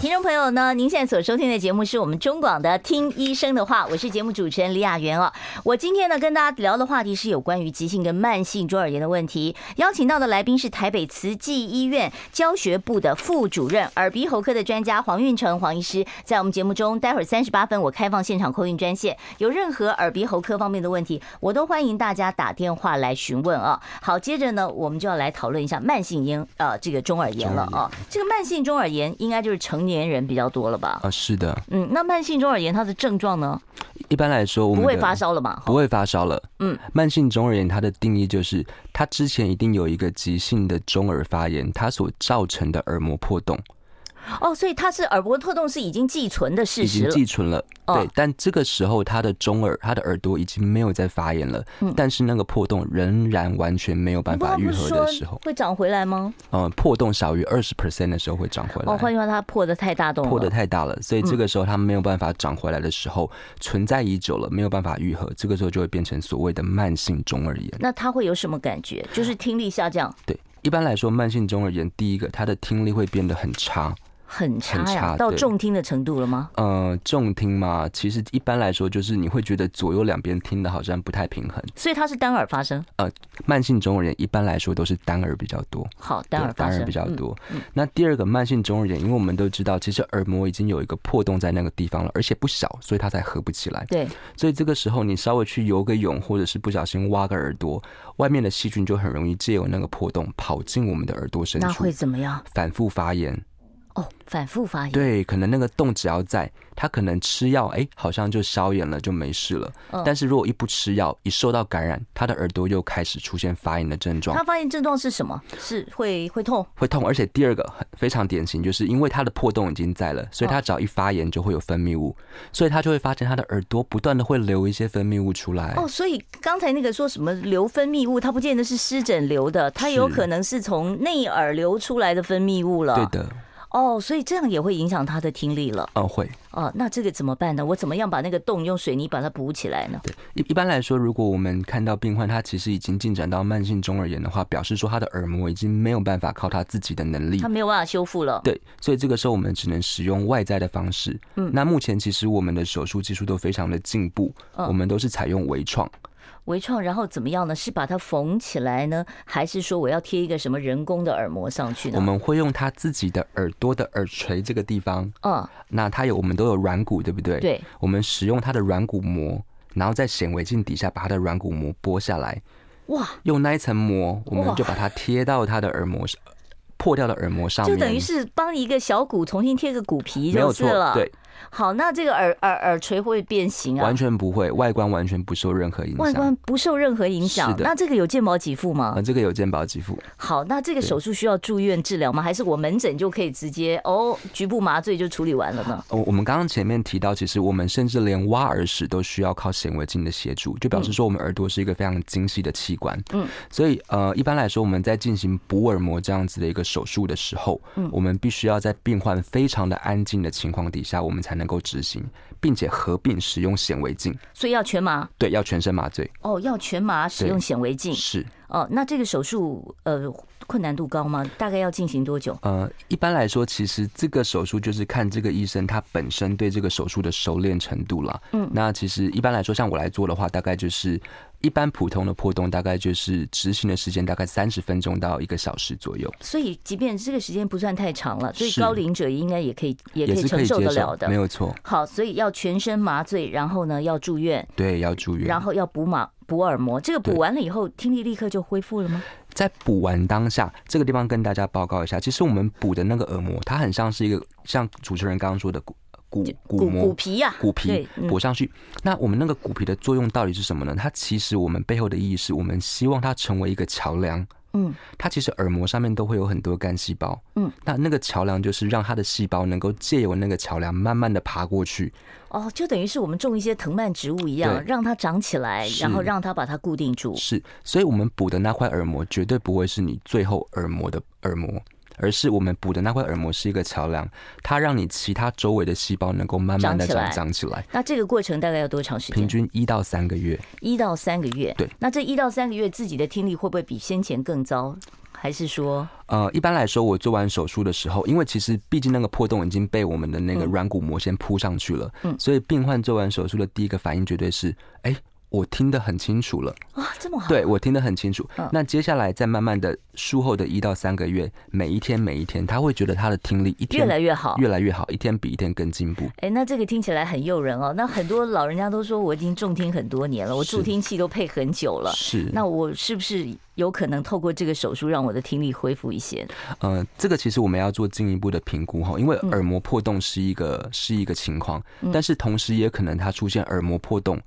[SPEAKER 4] 听众朋友呢，您现在所收听的节目是我们中广的《听医生的话》，我是节目主持人李雅媛哦。我今天呢跟大家聊的话题是有关于急性跟慢性中耳炎的问题。邀请到的来宾是台北慈济医院教学部的副主任、耳鼻喉科的专家黄运成黄医师，在我们节目中，待会儿三十八分我开放现场扣运专线，有任何耳鼻喉科方面的问题，我都欢迎大家打电话来询问啊。好，接着呢，我们就要来讨论一下慢性咽呃这个中耳炎了啊。这个慢性中耳炎应该就是成年人比较多了吧？
[SPEAKER 5] 啊，是的。
[SPEAKER 4] 嗯，那慢性中耳炎它的症状呢？
[SPEAKER 5] 一般来说，我们
[SPEAKER 4] 不会发烧了嘛？
[SPEAKER 5] 不会发烧了。
[SPEAKER 4] 嗯，
[SPEAKER 5] 慢性中耳炎它的定义就是，它之前一定有一个急性的中耳发炎，它所造成的耳膜破洞。
[SPEAKER 4] 哦，所以它是耳膜破洞是已经寄存的事实了，已
[SPEAKER 5] 经寄存了。对，但这个时候他的中耳、他的耳朵已经没有在发炎了，但是那个破洞仍然完全没有办法愈合的时候，
[SPEAKER 4] 会长回来吗？
[SPEAKER 5] 嗯，破洞小于二十 percent 的时候会长回来。
[SPEAKER 4] 哦，换句话，它破的太大洞，
[SPEAKER 5] 破的太大了，所以这个时候它没有办法长回来的时候，存在已久了，没有办法愈合，这个时候就会变成所谓的慢性中耳炎。
[SPEAKER 4] 那它会有什么感觉？就是听力下降。
[SPEAKER 5] 对，一般来说，慢性中耳炎第一个，它的听力会变得很差。
[SPEAKER 4] 很差呀，到重听的程度了吗？
[SPEAKER 5] 呃，重听嘛，其实一般来说就是你会觉得左右两边听的好像不太平衡，
[SPEAKER 4] 所以它是单耳发生。
[SPEAKER 5] 呃，慢性中耳炎一般来说都是单耳比较多。
[SPEAKER 4] 好，单耳
[SPEAKER 5] 单耳比较多。那第二个慢性中耳炎，因为我们都知道，其实耳膜已经有一个破洞在那个地方了，而且不小，所以它才合不起来。
[SPEAKER 4] 对，
[SPEAKER 5] 所以这个时候你稍微去游个泳，或者是不小心挖个耳朵，外面的细菌就很容易借由那个破洞跑进我们的耳朵深处，
[SPEAKER 4] 那会怎么样？
[SPEAKER 5] 反复发炎。
[SPEAKER 4] 哦，反复发炎。
[SPEAKER 5] 对，可能那个洞只要在，他可能吃药，哎，好像就消炎了，就没事了。嗯。但是如果一不吃药，一受到感染，他的耳朵又开始出现发炎的症状。
[SPEAKER 4] 他发炎症状是什么？是会会痛？
[SPEAKER 5] 会痛，而且第二个很非常典型，就是因为他的破洞已经在了，所以他只要一发炎就会有分泌物，所以他就会发现他的耳朵不断的会流一些分泌物出来。
[SPEAKER 4] 哦，所以刚才那个说什么流分泌物，它不见得是湿疹流的，它有可能是从内耳流出来的分泌物了。
[SPEAKER 5] 对的。
[SPEAKER 4] 哦，所以这样也会影响他的听力了。
[SPEAKER 5] 哦，会。
[SPEAKER 4] 哦，那这个怎么办呢？我怎么样把那个洞用水泥把它补起来呢？
[SPEAKER 5] 对，一一般来说，如果我们看到病患他其实已经进展到慢性中耳炎的话，表示说他的耳膜已经没有办法靠他自己的能力，
[SPEAKER 4] 他没有办法修复了。
[SPEAKER 5] 对，所以这个时候我们只能使用外在的方式。嗯，那目前其实我们的手术技术都非常的进步，我们都是采用微创。
[SPEAKER 4] 微创，然后怎么样呢？是把它缝起来呢，还是说我要贴一个什么人工的耳膜上去呢？
[SPEAKER 5] 我们会用他自己的耳朵的耳垂这个地方，嗯，那它有我们都有软骨，对不对？
[SPEAKER 4] 对，
[SPEAKER 5] 我们使用它的软骨膜，然后在显微镜底下把它的软骨膜剥下来，
[SPEAKER 4] 哇，
[SPEAKER 5] 用那一层膜，我们就把它贴到它的耳膜上，破掉的耳膜上面，
[SPEAKER 4] 就等于是帮一个小骨重新贴个骨皮就是了，
[SPEAKER 5] 对。
[SPEAKER 4] 好，那这个耳耳耳垂会变形啊？
[SPEAKER 5] 完全不会，外观完全不受任何影响。
[SPEAKER 4] 外观不受任何影响。那这个有健保给付吗？
[SPEAKER 5] 啊，这个有健保给付。
[SPEAKER 4] 好，那这个手术需要住院治疗吗？还是我门诊就可以直接哦，局部麻醉就处理完了呢？
[SPEAKER 5] 哦，我们刚刚前面提到，其实我们甚至连挖耳屎都需要靠显微镜的协助，就表示说我们耳朵是一个非常精细的器官。嗯，所以呃，一般来说我们在进行补耳膜这样子的一个手术的时候，嗯，我们必须要在病患非常的安静的情况底下，我们才能够执行，并且合并使用显微镜，
[SPEAKER 4] 所以要全麻。
[SPEAKER 5] 对，要全身麻醉。
[SPEAKER 4] 哦，要全麻使用显微镜。
[SPEAKER 5] 是。
[SPEAKER 4] 哦，那这个手术呃困难度高吗？大概要进行多久？
[SPEAKER 5] 呃，一般来说，其实这个手术就是看这个医生他本身对这个手术的熟练程度了。嗯，那其实一般来说，像我来做的话，大概就是一般普通的破洞，大概就是执行的时间大概三十分钟到一个小时左右。
[SPEAKER 4] 所以，即便这个时间不算太长了，所以高龄者应该也可以也可以承受得了的，
[SPEAKER 5] 没有错。
[SPEAKER 4] 好，所以要全身麻醉，然后呢要住院，
[SPEAKER 5] 对，要住院，
[SPEAKER 4] 然后要补马。补耳膜，这个补完了以后，听力立刻就恢复了吗？
[SPEAKER 5] 在补完当下，这个地方跟大家报告一下，其实我们补的那个耳膜，它很像是一个像主持人刚刚说的骨骨骨膜
[SPEAKER 4] 骨皮呀，
[SPEAKER 5] 骨皮补上去。那我们那个骨皮的作用到底是什么呢？它其实我们背后的意义是我们希望它成为一个桥梁。嗯，它其实耳膜上面都会有很多干细胞。嗯，那那个桥梁就是让它的细胞能够借由那个桥梁慢慢的爬过去。
[SPEAKER 4] 哦，就等于是我们种一些藤蔓植物一样，让它长起来，然后让它把它固定住。
[SPEAKER 5] 是，所以我们补的那块耳膜绝对不会是你最后耳膜的耳膜，而是我们补的那块耳膜是一个桥梁，它让你其他周围的细胞能够慢慢的长长起来。
[SPEAKER 4] 那这个过程大概要多长时间？
[SPEAKER 5] 平均一到三个月。
[SPEAKER 4] 一到三个月。
[SPEAKER 5] 对。
[SPEAKER 4] 那这一到三个月，自己的听力会不会比先前更糟？还是说，
[SPEAKER 5] 呃，一般来说，我做完手术的时候，因为其实毕竟那个破洞已经被我们的那个软骨膜先铺上去了，嗯，所以病患做完手术的第一个反应绝对是，哎。我听得很清楚了
[SPEAKER 4] 啊，这么好？
[SPEAKER 5] 对，我听得很清楚。那接下来再慢慢的术后的一到三个月，每一天每一天，他会觉得他的听力一天
[SPEAKER 4] 越来越好，
[SPEAKER 5] 越来越好，一天比一天更进步。
[SPEAKER 4] 哎，那这个听起来很诱人哦。那很多老人家都说我已经重听很多年了，我助听器都配很久了。
[SPEAKER 5] 是。
[SPEAKER 4] 那我是不是有可能透过这个手术让我的听力恢复一些？
[SPEAKER 5] 嗯，这个其实我们要做进一步的评估哈，因为耳膜破洞是一个是一个情况，但是同时也可能它出现耳膜破洞。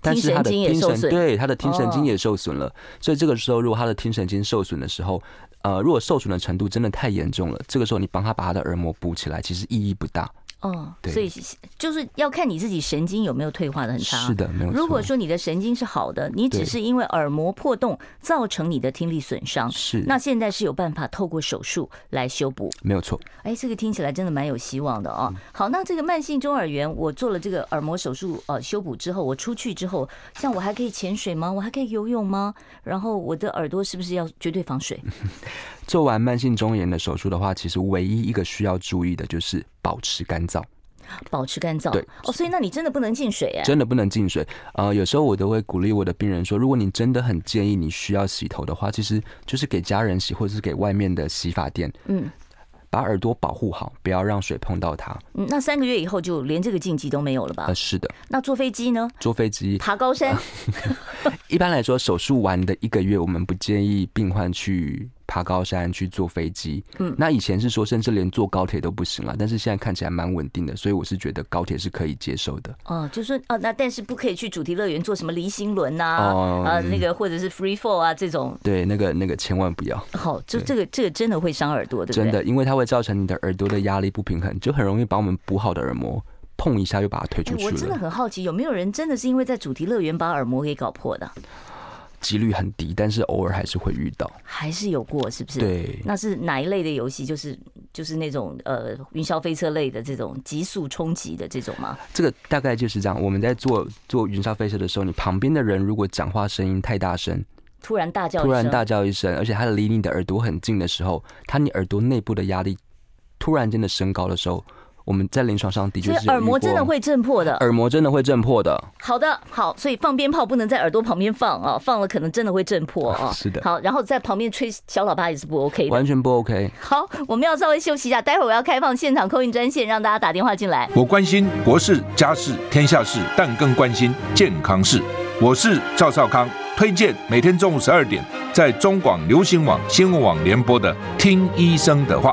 [SPEAKER 5] 但是他的听神对他的听神经也受损了，所以这个时候如果他的听神经受损的时候，呃，如果受损的程度真的太严重了，这个时候你帮他把他的耳膜补起来，其实意义不大。
[SPEAKER 4] 哦，对，所以就是要看你自己神经有没有退化的很差。
[SPEAKER 5] 是的，没有错。
[SPEAKER 4] 如果说你的神经是好的，你只是因为耳膜破洞造成你的听力损伤，
[SPEAKER 5] 是。
[SPEAKER 4] 那现在是有办法透过手术来修补，
[SPEAKER 5] 没有错。
[SPEAKER 4] 哎，这个听起来真的蛮有希望的哦。好，那这个慢性中耳炎，我做了这个耳膜手术呃修补之后，我出去之后，像我还可以潜水吗？我还可以游泳吗？然后我的耳朵是不是要绝对防水？
[SPEAKER 5] 做完慢性中耳炎的手术的话，其实唯一一个需要注意的就是保持干燥。
[SPEAKER 4] 保持干燥。
[SPEAKER 5] 对
[SPEAKER 4] 哦，所以那你真的不能进水哎，
[SPEAKER 5] 真的不能进水。呃，有时候我都会鼓励我的病人说，如果你真的很建议你需要洗头的话，其实就是给家人洗，或者是给外面的洗发店。嗯。把耳朵保护好，不要让水碰到它。
[SPEAKER 4] 嗯，那三个月以后就连这个禁忌都没有了吧？
[SPEAKER 5] 呃，是的。
[SPEAKER 4] 那坐飞机呢？
[SPEAKER 5] 坐飞机，
[SPEAKER 4] 爬高山。
[SPEAKER 5] 呃、一般来说，手术完的一个月，我们不建议病患去爬高山、去坐飞机。嗯，那以前是说，甚至连坐高铁都不行了，但是现在看起来蛮稳定的，所以我是觉得高铁是可以接受的。
[SPEAKER 4] 哦，就说哦，那但是不可以去主题乐园做什么离心轮呐？哦，啊，那个或者是 free fall 啊这种。
[SPEAKER 5] 对，那个那个千万不要。
[SPEAKER 4] 好，就这个这个真的会伤耳朵，对不对？
[SPEAKER 5] 真的，因为它会造成你的耳朵的压力不平衡，就很容易把我们补好的耳膜碰一下就把它推出去了。
[SPEAKER 4] 我真的很好奇，有没有人真的是因为在主题乐园把耳膜给搞破的？
[SPEAKER 5] 几率很低，但是偶尔还是会遇到，
[SPEAKER 4] 还是有过，是不是？
[SPEAKER 5] 对，
[SPEAKER 4] 那是哪一类的游戏？就是就是那种呃云霄飞车类的这种急速冲击的这种吗？
[SPEAKER 5] 这个大概就是这样。我们在做做云霄飞车的时候，你旁边的人如果讲话声音太大声，
[SPEAKER 4] 突然大叫，
[SPEAKER 5] 突然大叫一声，而且他离你的耳朵很近的时候，他你耳朵内部的压力突然间的升高的时候。我们在临床上的确是
[SPEAKER 4] 耳膜真的会震破的，
[SPEAKER 5] 耳膜真的会震破的。
[SPEAKER 4] 好的，好，所以放鞭炮不能在耳朵旁边放啊，放了可能真的会震破啊。
[SPEAKER 5] 是的。
[SPEAKER 4] 好，然后在旁边吹小喇叭也是不 OK 的，
[SPEAKER 5] 完全不 OK。
[SPEAKER 4] 好，我们要稍微休息一下，待会儿我要开放现场 call in 专线，让大家打电话进来。
[SPEAKER 6] 我关心国事、家事、天下事，但更关心健康事。我是赵少康，推荐每天中午十二点在中广流行网新闻网联播的《听医生的话》。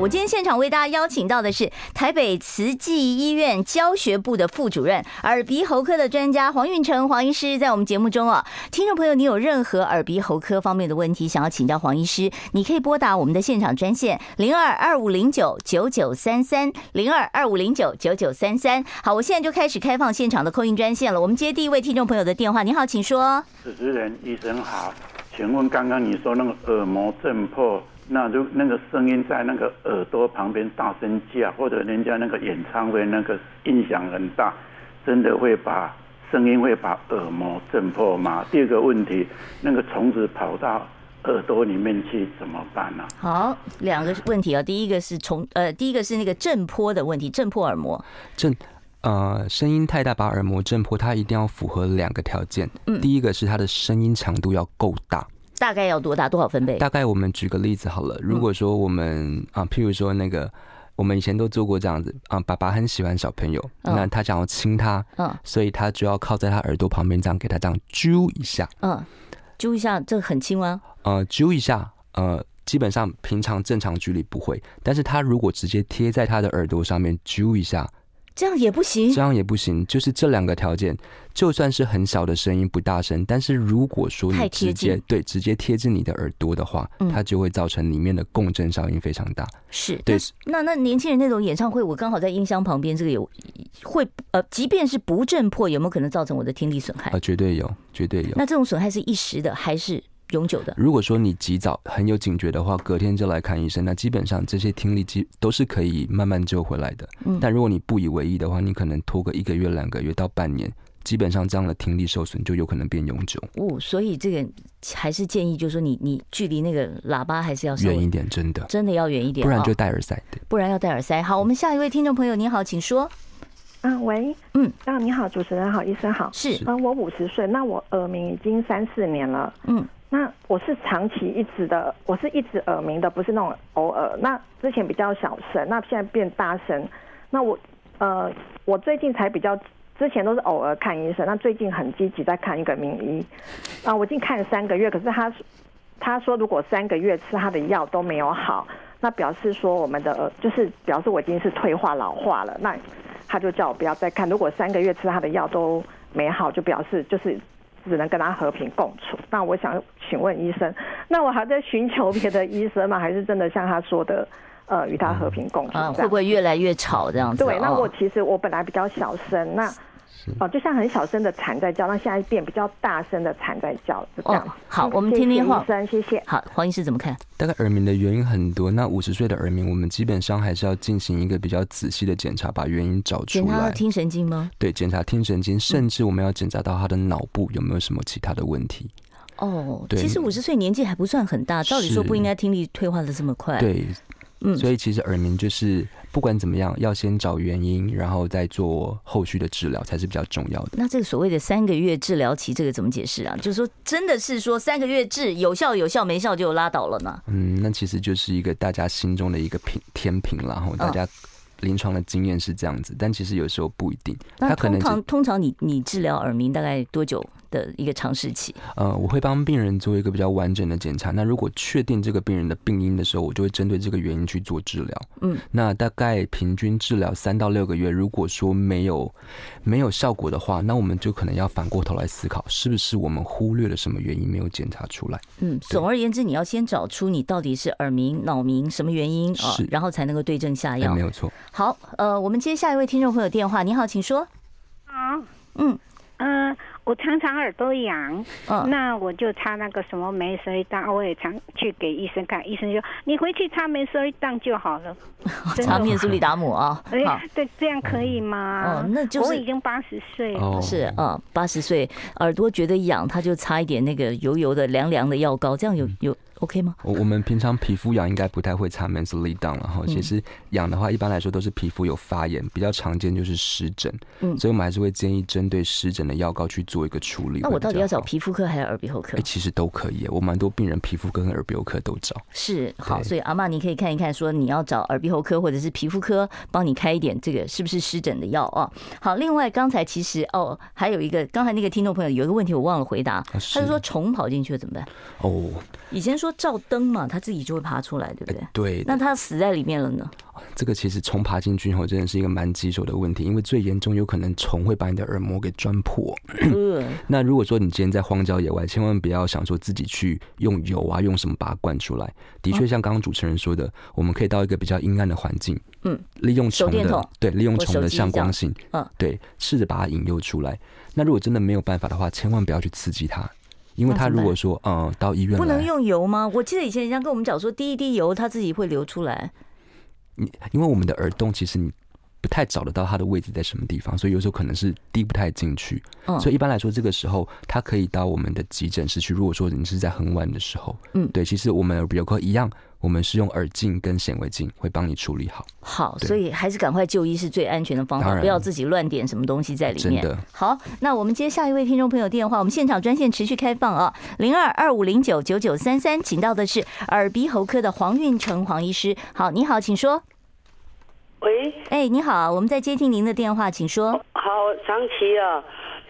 [SPEAKER 4] 我今天现场为大家邀请到的是台北慈济医院教学部的副主任、耳鼻喉科的专家黄运成黄医师，在我们节目中啊，听众朋友，你有任何耳鼻喉科方面的问题想要请教黄医师，你可以拨打我们的现场专线零二二五零九九九三三零二二五零九九九三三。好，我现在就开始开放现场的 call in 专线了。我们接第一位听众朋友的电话，你好，请说。
[SPEAKER 7] 主持人医生好，请问刚刚你说那个耳膜震破？那就那个声音在那个耳朵旁边大声叫，或者人家那个演唱会那个音响很大，真的会把声音会把耳膜震破吗？第二个问题，那个虫子跑到耳朵里面去怎么办呢？
[SPEAKER 4] 好，两个问题啊，第一个是虫，呃，第一个是那个震破的问题，震破耳膜。
[SPEAKER 5] 震，呃，声音太大把耳膜震破，它一定要符合两个条件。嗯，第一个是它的声音强度要够大。
[SPEAKER 4] 大概要多大？多少分贝？
[SPEAKER 5] 大概我们举个例子好了。如果说我们啊，譬如说那个，我们以前都做过这样子啊，爸爸很喜欢小朋友，那他想要亲他，嗯，所以他就要靠在他耳朵旁边这样给他这样揪一下，
[SPEAKER 4] 嗯，揪一下，这个很轻吗？
[SPEAKER 5] 呃，揪一下，呃，基本上平常正常距离不会，但是他如果直接贴在他的耳朵上面揪一下。
[SPEAKER 4] 这样也不行，
[SPEAKER 5] 这样也不行，就是这两个条件，就算是很小的声音不大声，但是如果说你直接对直接贴近你的耳朵的话，嗯，它就会造成里面的共振效应非常大。
[SPEAKER 4] 是，
[SPEAKER 5] 对。
[SPEAKER 4] 那那年轻人那种演唱会，我刚好在音箱旁边，这个有会呃，即便是不震破，有没有可能造成我的听力损害？
[SPEAKER 5] 啊，绝对有，绝对有。
[SPEAKER 4] 那这种损害是一时的还是？永久的。
[SPEAKER 5] 如果说你及早很有警觉的话，隔天就来看医生，那基本上这些听力基都是可以慢慢救回来的。嗯，但如果你不以为意的话，你可能拖个一个月、两个月到半年，基本上这样的听力受损就有可能变永久。
[SPEAKER 4] 哦，所以这个还是建议，就是说你你距离那个喇叭还是要远
[SPEAKER 5] 一点，真的
[SPEAKER 4] 真的要远一点，
[SPEAKER 5] 不然就戴耳塞。对，
[SPEAKER 4] 不然要戴耳塞。好，我们下一位听众朋友，你好，请说。
[SPEAKER 8] 啊，喂，嗯，啊，你好，主持人好，医生好，
[SPEAKER 4] 是，
[SPEAKER 8] 啊，我五十岁，那我耳鸣已经三四年了，嗯。那我是长期一直的，我是一直耳鸣的，不是那种偶尔。那之前比较小声，那现在变大声。那我呃，我最近才比较，之前都是偶尔看医生，那最近很积极在看一个名医。啊，我已经看了三个月，可是他他说如果三个月吃他的药都没有好，那表示说我们的耳就是表示我已经是退化老化了。那他就叫我不要再看，如果三个月吃他的药都没好，就表示就是。只能跟他和平共处。那我想请问医生，那我还在寻求别的医生吗？还是真的像他说的，呃，与他和平共处？
[SPEAKER 4] 啊，会不会越来越吵这样子？
[SPEAKER 8] 对，那我其实我本来比较小声，那。哦，就像很小声的蝉在叫，那现在变比较大声的蝉在叫，是这样。
[SPEAKER 4] 哦，好，我们听听黄医
[SPEAKER 8] 生，谢谢。
[SPEAKER 4] 好，黄医师怎么看？
[SPEAKER 5] 大概耳鸣的原因很多，那五十岁的耳鸣，我们基本上还是要进行一个比较仔细的检查，把原因找出来。检
[SPEAKER 4] 查听神经吗？
[SPEAKER 5] 对，检查听神经，甚至我们要检查到他的脑部有没有什么其他的问题。
[SPEAKER 4] 哦，对，其实五十岁年纪还不算很大，照理说不应该听力退化的这么快。
[SPEAKER 5] 对。嗯，所以其实耳鸣就是不管怎么样，要先找原因，然后再做后续的治疗才是比较重要的。
[SPEAKER 4] 那这个所谓的三个月治疗期，这个怎么解释啊？就是说，真的是说三个月治有效有效，没效就拉倒了呢？
[SPEAKER 5] 嗯，那其实就是一个大家心中的一个平天平，然后大家临床的经验是这样子，但其实有时候不一定。
[SPEAKER 4] 那通常通常你你治疗耳鸣大概多久？的一个尝试期，
[SPEAKER 5] 呃，我会帮病人做一个比较完整的检查。那如果确定这个病人的病因的时候，我就会针对这个原因去做治疗。嗯，那大概平均治疗三到六个月。如果说没有没有效果的话，那我们就可能要反过头来思考，是不是我们忽略了什么原因没有检查出来？
[SPEAKER 4] 嗯，总而言之，你要先找出你到底是耳鸣、脑鸣什么原因啊，然后才能够对症下药。
[SPEAKER 5] 没有错。
[SPEAKER 4] 好，呃，我们接下一位听众朋友电话。你好，请说。
[SPEAKER 9] 好，嗯嗯。呃我常常耳朵痒，嗯、那我就擦那个什么梅瑟一当，我也常去给医生看，医生说你回去擦梅瑟一当就好了，
[SPEAKER 4] 擦面舒利达姆啊，
[SPEAKER 9] 哎，对，这样可以吗？
[SPEAKER 4] 哦，那就是
[SPEAKER 9] 我已经八十岁了，
[SPEAKER 4] 哦、是啊，八十岁耳朵觉得痒，他就擦一点那个油油的凉凉的药膏，这样有有 OK 吗？
[SPEAKER 5] 我我们平常皮肤痒应该不太会擦 Meslidone 了哈。其实痒的话，一般来说都是皮肤有发炎，比较常见就是湿疹。嗯，所以我们还是会建议针对湿疹的药膏去做一个处理。
[SPEAKER 4] 那我到底要找皮肤科还是耳鼻喉科？
[SPEAKER 5] 哎，其实都可以。我蛮多病人皮肤科跟耳鼻喉科都找。
[SPEAKER 4] 是好，所以阿妈你可以看一看，说你要找耳鼻喉科或者是皮肤科帮你开一点这个是不是湿疹的药啊？好，另外刚才其实哦还有一个，刚才那个听众朋友有一个问题我忘了回答，他是说虫跑进去了怎么办？哦，以前说照灯嘛。它自己就会爬出来，对不对？
[SPEAKER 5] 对。
[SPEAKER 4] 那它死在里面了呢？
[SPEAKER 5] 这个其实虫爬进去后，真的是一个蛮棘手的问题，因为最严重有可能虫会把你的耳膜给钻破。那如果说你今天在荒郊野外，千万不要想说自己去用油啊，用什么把它灌出来。的确，像刚刚主持人说的，我们可以到一个比较阴暗的环境，嗯，利用虫的对，利用虫的向光性，嗯，对，试着把它引诱出来。那如果真的没有办法的话，千万不要去刺激它。因为他如果说，嗯，到医院
[SPEAKER 4] 不能用油吗？我记得以前人家跟我们讲说，滴一滴油，它自己会流出来。
[SPEAKER 5] 你因为我们的耳洞其实你不太找得到它的位置在什么地方，所以有时候可能是滴不太进去。嗯，所以一般来说，这个时候它可以到我们的急诊室去。如果说你是在很晚的时候，嗯，对，其实我们耳鼻喉科一样。我们是用耳镜跟显微镜会帮你处理好。
[SPEAKER 4] 好，所以还是赶快就医是最安全的方法，不要自己乱点什么东西在里面。
[SPEAKER 5] 真的。
[SPEAKER 4] 好，那我们接下一位听众朋友电话，我们现场专线持续开放啊，零二二五零九九九三三，请到的是耳鼻喉科的黄运成黄医师。好，你好，请说。
[SPEAKER 10] 喂，
[SPEAKER 4] 哎，你好，我们在接听您的电话，请说。
[SPEAKER 10] 好，长期啊，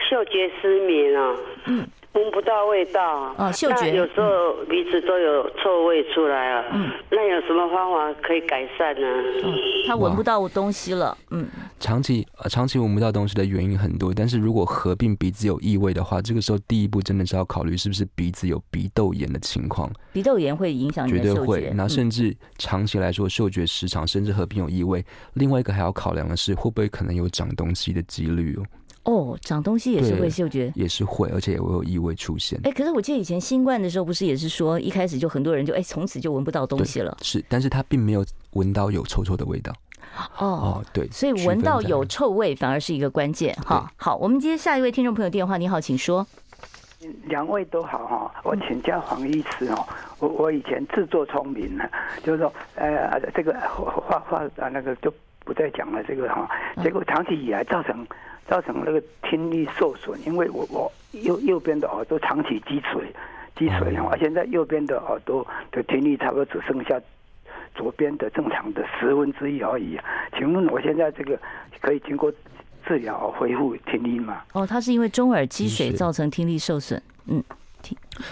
[SPEAKER 10] 嗅觉失眠啊。嗯。闻不到味道啊！
[SPEAKER 4] 哦，嗅觉
[SPEAKER 10] 有时候鼻子都有臭味出来啊。嗯，那有什么方法可以改善呢？嗯，
[SPEAKER 4] 他闻不到东西了。嗯，
[SPEAKER 5] 长期呃，长期闻不到东西的原因很多，但是如果合并鼻子有异味的话，这个时候第一步真的是要考虑是不是鼻子有鼻窦炎的情况。
[SPEAKER 4] 鼻窦炎会影响你的嗅觉？绝对会。那甚至长期来说，嗅觉失常，甚至合并有异味。另外一个还要考量的是，会不会可能有长东西的几率哦。哦，长东西也是会嗅觉，
[SPEAKER 5] 也是会，而且也会有异味出现。
[SPEAKER 4] 哎、欸，可是我记得以前新冠的时候，不是也是说一开始就很多人就哎，从、欸、此就闻不到东西了。
[SPEAKER 5] 是，但是他并没有闻到有臭臭的味道。
[SPEAKER 4] 哦，哦对，所以闻到有臭味反而是一个关键。哈，好，我们接下一位听众朋友电话，你好，请说。
[SPEAKER 11] 两位都好哈，我请教黄医师哦。我我以前自作聪明呢，就是说，呃，这个画画啊，那个就不再讲了。这个哈，结果长期以来造成。造成那个听力受损，因为我我右右边的耳朵长期积水积水，而现在右边的耳朵的听力差不多只剩下左边的正常的十分之一而已。请问我现在这个可以经过治疗恢复听力吗？
[SPEAKER 4] 哦，它是因为中耳积水造成听力受损，嗯。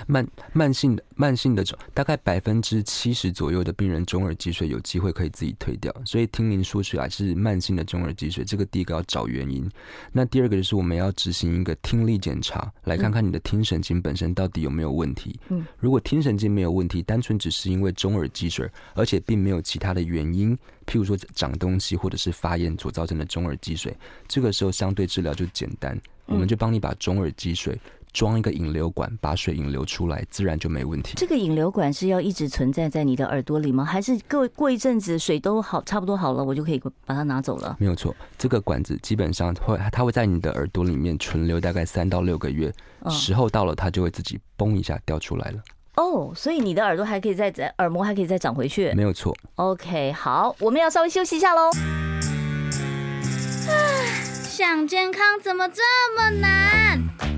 [SPEAKER 5] 慢慢性的慢性的大概百分之七十左右的病人中耳积水有机会可以自己退掉，所以听您说起来是慢性的中耳积水，这个第一个要找原因。那第二个就是我们要执行一个听力检查，来看看你的听神经本身到底有没有问题。嗯，如果听神经没有问题，单纯只是因为中耳积水，而且并没有其他的原因，譬如说长东西或者是发炎所造成的中耳积水，这个时候相对治疗就简单，我们就帮你把中耳积水。装一个引流管，把水引流出来，自然就没问题。
[SPEAKER 4] 这个引流管是要一直存在在你的耳朵里吗？还是过过一阵子水都好，差不多好了，我就可以把它拿走了？
[SPEAKER 5] 没有错，这个管子基本上会，它会在你的耳朵里面存留大概三到六个月，哦、时候到了，它就会自己嘣一下掉出来了。
[SPEAKER 4] 哦，所以你的耳朵还可以再再耳膜还可以再长回去？
[SPEAKER 5] 没有错。
[SPEAKER 4] OK，好，我们要稍微休息一下喽。
[SPEAKER 3] 想健康怎么这么难？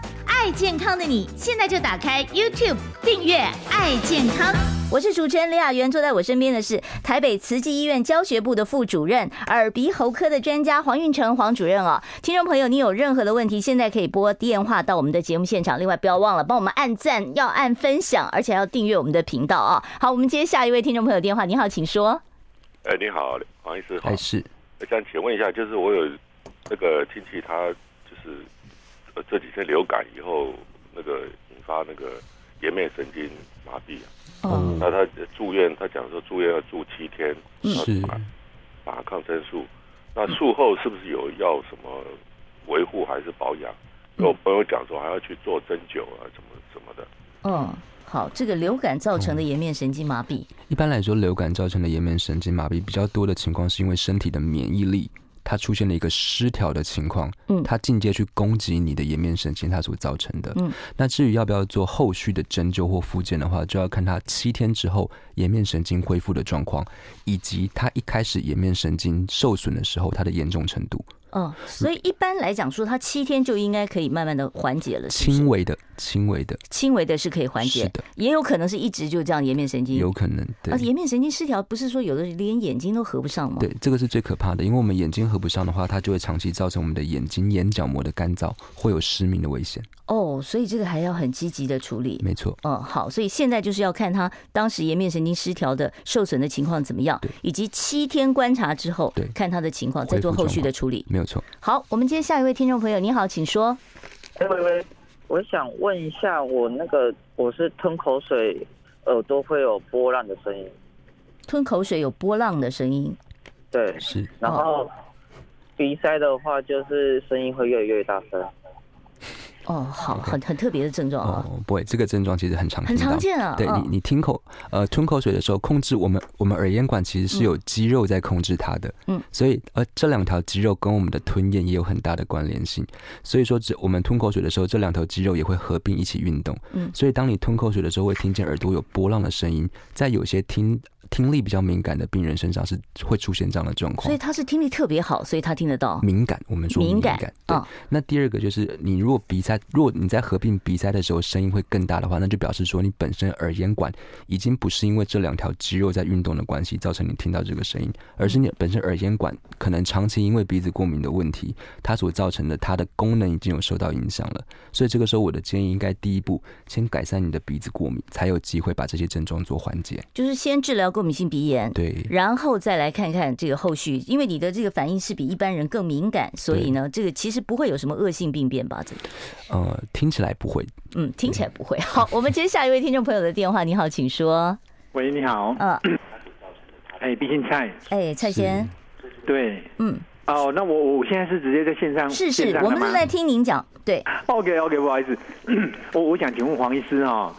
[SPEAKER 3] 爱健康的你，现在就打开 YouTube 订阅“爱健康”。
[SPEAKER 4] 我是主持人李雅媛，坐在我身边的是台北慈济医院教学部的副主任、耳鼻喉科的专家黄运成黄主任哦。听众朋友，你有任何的问题，现在可以拨电话到我们的节目现场。另外，不要忘了帮我们按赞，要按分享，而且要订阅我们的频道啊。好，我们接下一位听众朋友电话。你好，请说。
[SPEAKER 12] 哎，你好，黄医师好。
[SPEAKER 5] 还是
[SPEAKER 12] 我想请问一下，就是我有那个亲戚，他就是这几天流感以后。那个引发那个颜面神经麻痹啊，哦，那他住院，他讲说住院要住七天，是打抗生素，那术后是不是有要什么维护还是保养？跟我朋友讲说还要去做针灸啊，什么什么的。
[SPEAKER 4] 嗯，好，这个流感造成的颜面神经麻痹，
[SPEAKER 5] 一般来说，流感造成的颜面神经麻痹比较多的情况，是因为身体的免疫力。它出现了一个失调的情况，嗯，它进阶去攻击你的颜面神经，它所造成的，嗯，那至于要不要做后续的针灸或复健的话，就要看它七天之后颜面神经恢复的状况，以及它一开始颜面神经受损的时候它的严重程度。
[SPEAKER 4] 哦，所以一般来讲说，它七天就应该可以慢慢的缓解了，
[SPEAKER 5] 轻微的，轻微的，
[SPEAKER 4] 轻微的是可以缓解，的，也有可能是一直就这样颜面神经，
[SPEAKER 5] 有可能，对，
[SPEAKER 4] 而且颜面神经失调不是说有的连眼睛都合不上吗？
[SPEAKER 5] 对，这个是最可怕的，因为我们眼睛合不上的话，它就会长期造成我们的眼睛眼角膜的干燥，会有失明的危险。
[SPEAKER 4] 哦，所以这个还要很积极的处理，
[SPEAKER 5] 没错。
[SPEAKER 4] 嗯，好，所以现在就是要看他当时颜面神经失调的受损的情况怎么样，以及七天观察之后，对，看他的情况再做后续的处理，
[SPEAKER 5] 没有错。
[SPEAKER 4] 好，我们接下一位听众朋友，你好，请说。
[SPEAKER 13] 哎喂喂，我想问一下，我那个我是吞口水，耳朵会有波浪的声音。
[SPEAKER 4] 吞口水有波浪的声音，
[SPEAKER 13] 对，
[SPEAKER 5] 是。
[SPEAKER 13] 然后鼻塞的话，就是声音会越来越大声。
[SPEAKER 4] 哦，好，很很特别的症状啊！
[SPEAKER 5] 哦，不会，这个症状其实很常见，
[SPEAKER 4] 很常见啊。
[SPEAKER 5] 对你，你听口呃吞口水的时候，控制我们我们耳咽管其实是有肌肉在控制它的，嗯，所以呃这两条肌肉跟我们的吞咽也有很大的关联性。所以说，这我们吞口水的时候，这两条肌肉也会合并一起运动。嗯，所以当你吞口水的时候，会听见耳朵有波浪的声音，在有些听。听力比较敏感的病人身上是会出现这样的状况，
[SPEAKER 4] 所以他是听力特别好，所以他听得到。
[SPEAKER 5] 敏感，我们说敏感。对，那第二个就是你如果鼻塞，如果你在合并鼻塞的时候声音会更大的话，那就表示说你本身耳咽管已经不是因为这两条肌肉在运动的关系造成你听到这个声音，而是你本身耳咽管可能长期因为鼻子过敏的问题，它所造成的它的功能已经有受到影响了。所以这个时候我的建议应该第一步先改善你的鼻子过敏，才有机会把这些症状做缓解。
[SPEAKER 4] 就是先治疗过敏性鼻炎。
[SPEAKER 5] 对，
[SPEAKER 4] 然后再来看看这个后续，因为你的这个反应是比一般人更敏感，所以呢，这个其实不会有什么恶性病变吧？这个，
[SPEAKER 5] 呃，听起来不会，
[SPEAKER 4] 嗯，听起来不会。好，我们接下一位听众朋友的电话，你好，请说。
[SPEAKER 14] 喂，你好。嗯。哎，毕竟蔡。
[SPEAKER 4] 哎，蔡先。
[SPEAKER 14] 对。
[SPEAKER 4] 嗯。
[SPEAKER 14] 哦，那我我现在是直接在线上。
[SPEAKER 4] 是是，我们是在听您讲。对。
[SPEAKER 14] OK OK，不好意思，我我想请问黄医师哈，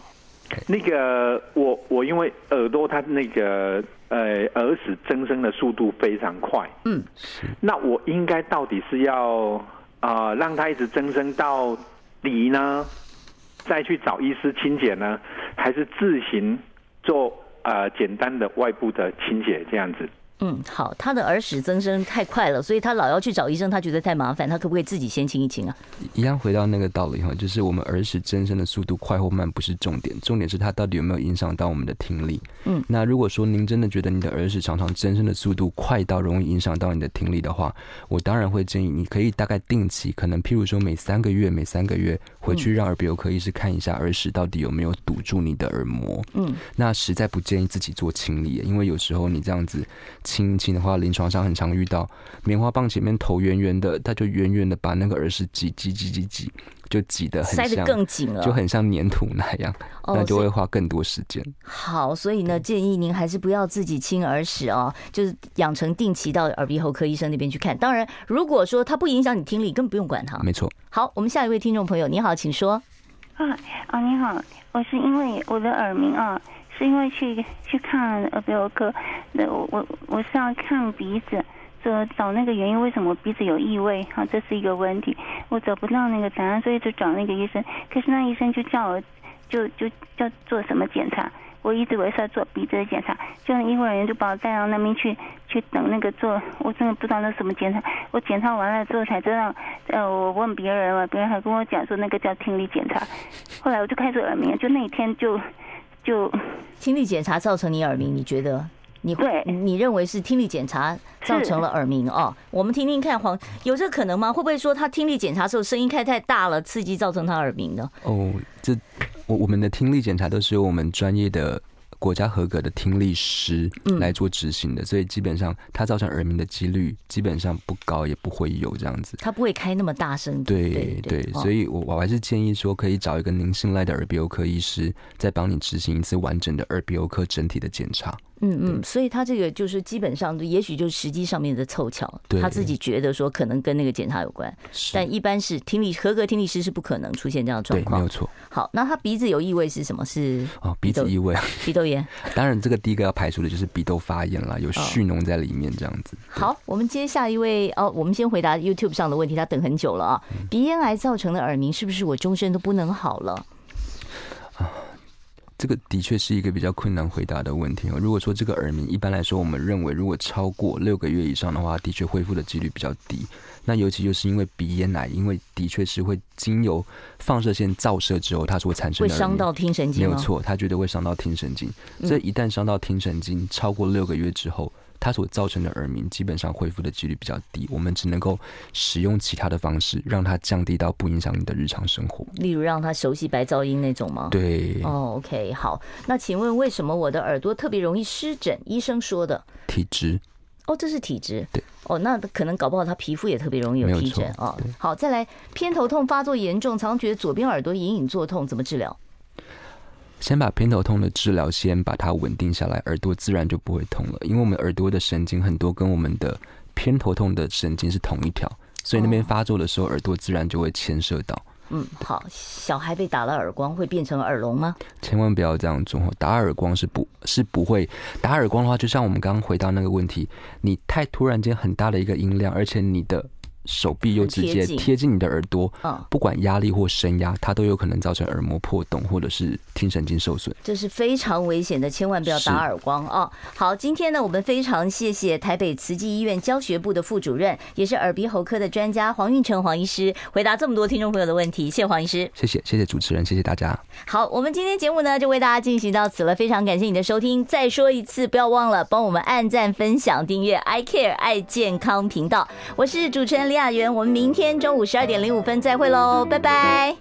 [SPEAKER 14] 那个我我因为耳朵它那个。呃，耳屎增生的速度非常快。嗯，那我应该到底是要啊、呃，让它一直增生到底呢，再去找医师清洁呢，还是自行做呃简单的外部的清洁这样子？
[SPEAKER 4] 嗯，好，他的耳屎增生太快了，所以他老要去找医生，他觉得太麻烦，他可不可以自己先清一清啊？
[SPEAKER 5] 一样回到那个道理哈，就是我们耳屎增生的速度快或慢不是重点，重点是它到底有没有影响到我们的听力。嗯，那如果说您真的觉得你的耳屎常常增生的速度快到容易影响到你的听力的话，我当然会建议你可以大概定期，可能譬如说每三个月、每三个月回去让耳鼻喉科医师看一下耳屎到底有没有堵住你的耳膜。嗯，那实在不建议自己做清理，因为有时候你这样子。轻轻的话，临床上很常遇到棉花棒前面头圆圆的，他就远远的把那个耳屎挤挤挤挤挤，就挤得很
[SPEAKER 4] 塞得更紧了，
[SPEAKER 5] 就很像粘土那样，哦、那就会花更多时间。
[SPEAKER 4] 好，所以呢，建议您还是不要自己清耳屎哦，就是养成定期到耳鼻喉科医生那边去看。当然，如果说它不影响你听力，根本不用管它。
[SPEAKER 5] 没错。
[SPEAKER 4] 好，我们下一位听众朋友，你好，请说。
[SPEAKER 15] 啊啊，你好，我是因为我的耳鸣啊。是因为去去看耳鼻喉科，那我我我是要看鼻子，就找那个原因，为什么鼻子有异味？啊，这是一个问题，我找不到那个答案，所以就找那个医生。可是那医生就叫我，就就叫做什么检查，我一直以为是要做鼻子的检查，就医护人员就把我带到那边去去等那个做，我真的不知道那什么检查。我检查完了之后才知道，呃，我问别人了，别人还跟我讲说那个叫听力检查。后来我就开始耳鸣，就那一天就。就
[SPEAKER 4] 听力检查造成你耳鸣，你觉得你会？你认为是听力检查造成了耳鸣哦？我们听听看黄，有这个可能吗？会不会说他听力检查的时候声音开太大了，刺激造成他耳鸣呢？
[SPEAKER 5] 哦，这我我们的听力检查都是由我们专业的。国家合格的听力师来做执行的，嗯，所以基本上它造成耳鸣的几率基本上不高，也不会有这样子。
[SPEAKER 4] 它不会开那么大声。
[SPEAKER 5] 对对，对，对，所以我我还是建议说，可以找一个您信赖的耳鼻喉科医师，再帮你执行一次完整的耳鼻喉科整体的检查。
[SPEAKER 4] 嗯嗯，所以他这个就是基本上，也许就是实际上面的凑巧，他自己觉得说可能跟那个检查有关，但一般是听力合格听力师是不可能出现这样的状况，
[SPEAKER 5] 没有错。
[SPEAKER 4] 好，那他鼻子有异味是什么？是
[SPEAKER 5] 哦，鼻子异味，
[SPEAKER 4] 鼻窦炎。
[SPEAKER 5] 当然，这个第一个要排除的就是鼻窦发炎了，有蓄脓在里面这样子。
[SPEAKER 4] 好，我们接下一位哦，我们先回答 YouTube 上的问题，他等很久了啊。鼻咽癌造成的耳鸣是不是我终身都不能好了？
[SPEAKER 5] 这个的确是一个比较困难回答的问题哦。如果说这个耳鸣，一般来说我们认为，如果超过六个月以上的话，的确恢复的几率比较低。那尤其就是因为鼻咽癌，因为的确是会经由放射线照射之后，它是会产生的。
[SPEAKER 4] 会伤到听神经。
[SPEAKER 5] 没有错，它绝对会伤到听神经。这一旦伤到听神经，超过六个月之后。它所造成的耳鸣，基本上恢复的几率比较低，我们只能够使用其他的方式，让它降低到不影响你的日常生活。
[SPEAKER 4] 例如让它熟悉白噪音那种吗？
[SPEAKER 5] 对。
[SPEAKER 4] 哦，OK，好。那请问为什么我的耳朵特别容易湿疹？医生说的。
[SPEAKER 5] 体质。
[SPEAKER 4] 哦，这是体质。
[SPEAKER 5] 对。
[SPEAKER 4] 哦，那可能搞不好他皮肤也特别容易有皮疹哦。好，再来，偏头痛发作严重，常常觉得左边耳朵隐隐作痛，怎么治疗？
[SPEAKER 5] 先把偏头痛的治疗先把它稳定下来，耳朵自然就不会痛了。因为我们耳朵的神经很多跟我们的偏头痛的神经是同一条，所以那边发作的时候，耳朵自然就会牵涉到。
[SPEAKER 4] 嗯，好，小孩被打了耳光会变成耳聋吗？
[SPEAKER 5] 千万不要这样做，打耳光是不，是不会。打耳光的话，就像我们刚刚回答那个问题，你太突然间很大的一个音量，而且你的。手臂又直接贴近你的耳朵，不管压力或声压，它都有可能造成耳膜破洞或者是听神经受损。
[SPEAKER 4] 这是非常危险的，千万不要打耳光哦。好，今天呢，我们非常谢谢台北慈济医院教学部的副主任，也是耳鼻喉科的专家黄运成黄医师，回答这么多听众朋友的问题。谢谢黄医师，
[SPEAKER 5] 谢谢谢谢主持人，谢谢大家。
[SPEAKER 4] 好，我们今天节目呢就为大家进行到此了，非常感谢你的收听。再说一次，不要忘了帮我们按赞、分享、订阅 I Care 爱健康频道。我是主持人。亚园我们明天中午十二点零五分再会喽拜拜。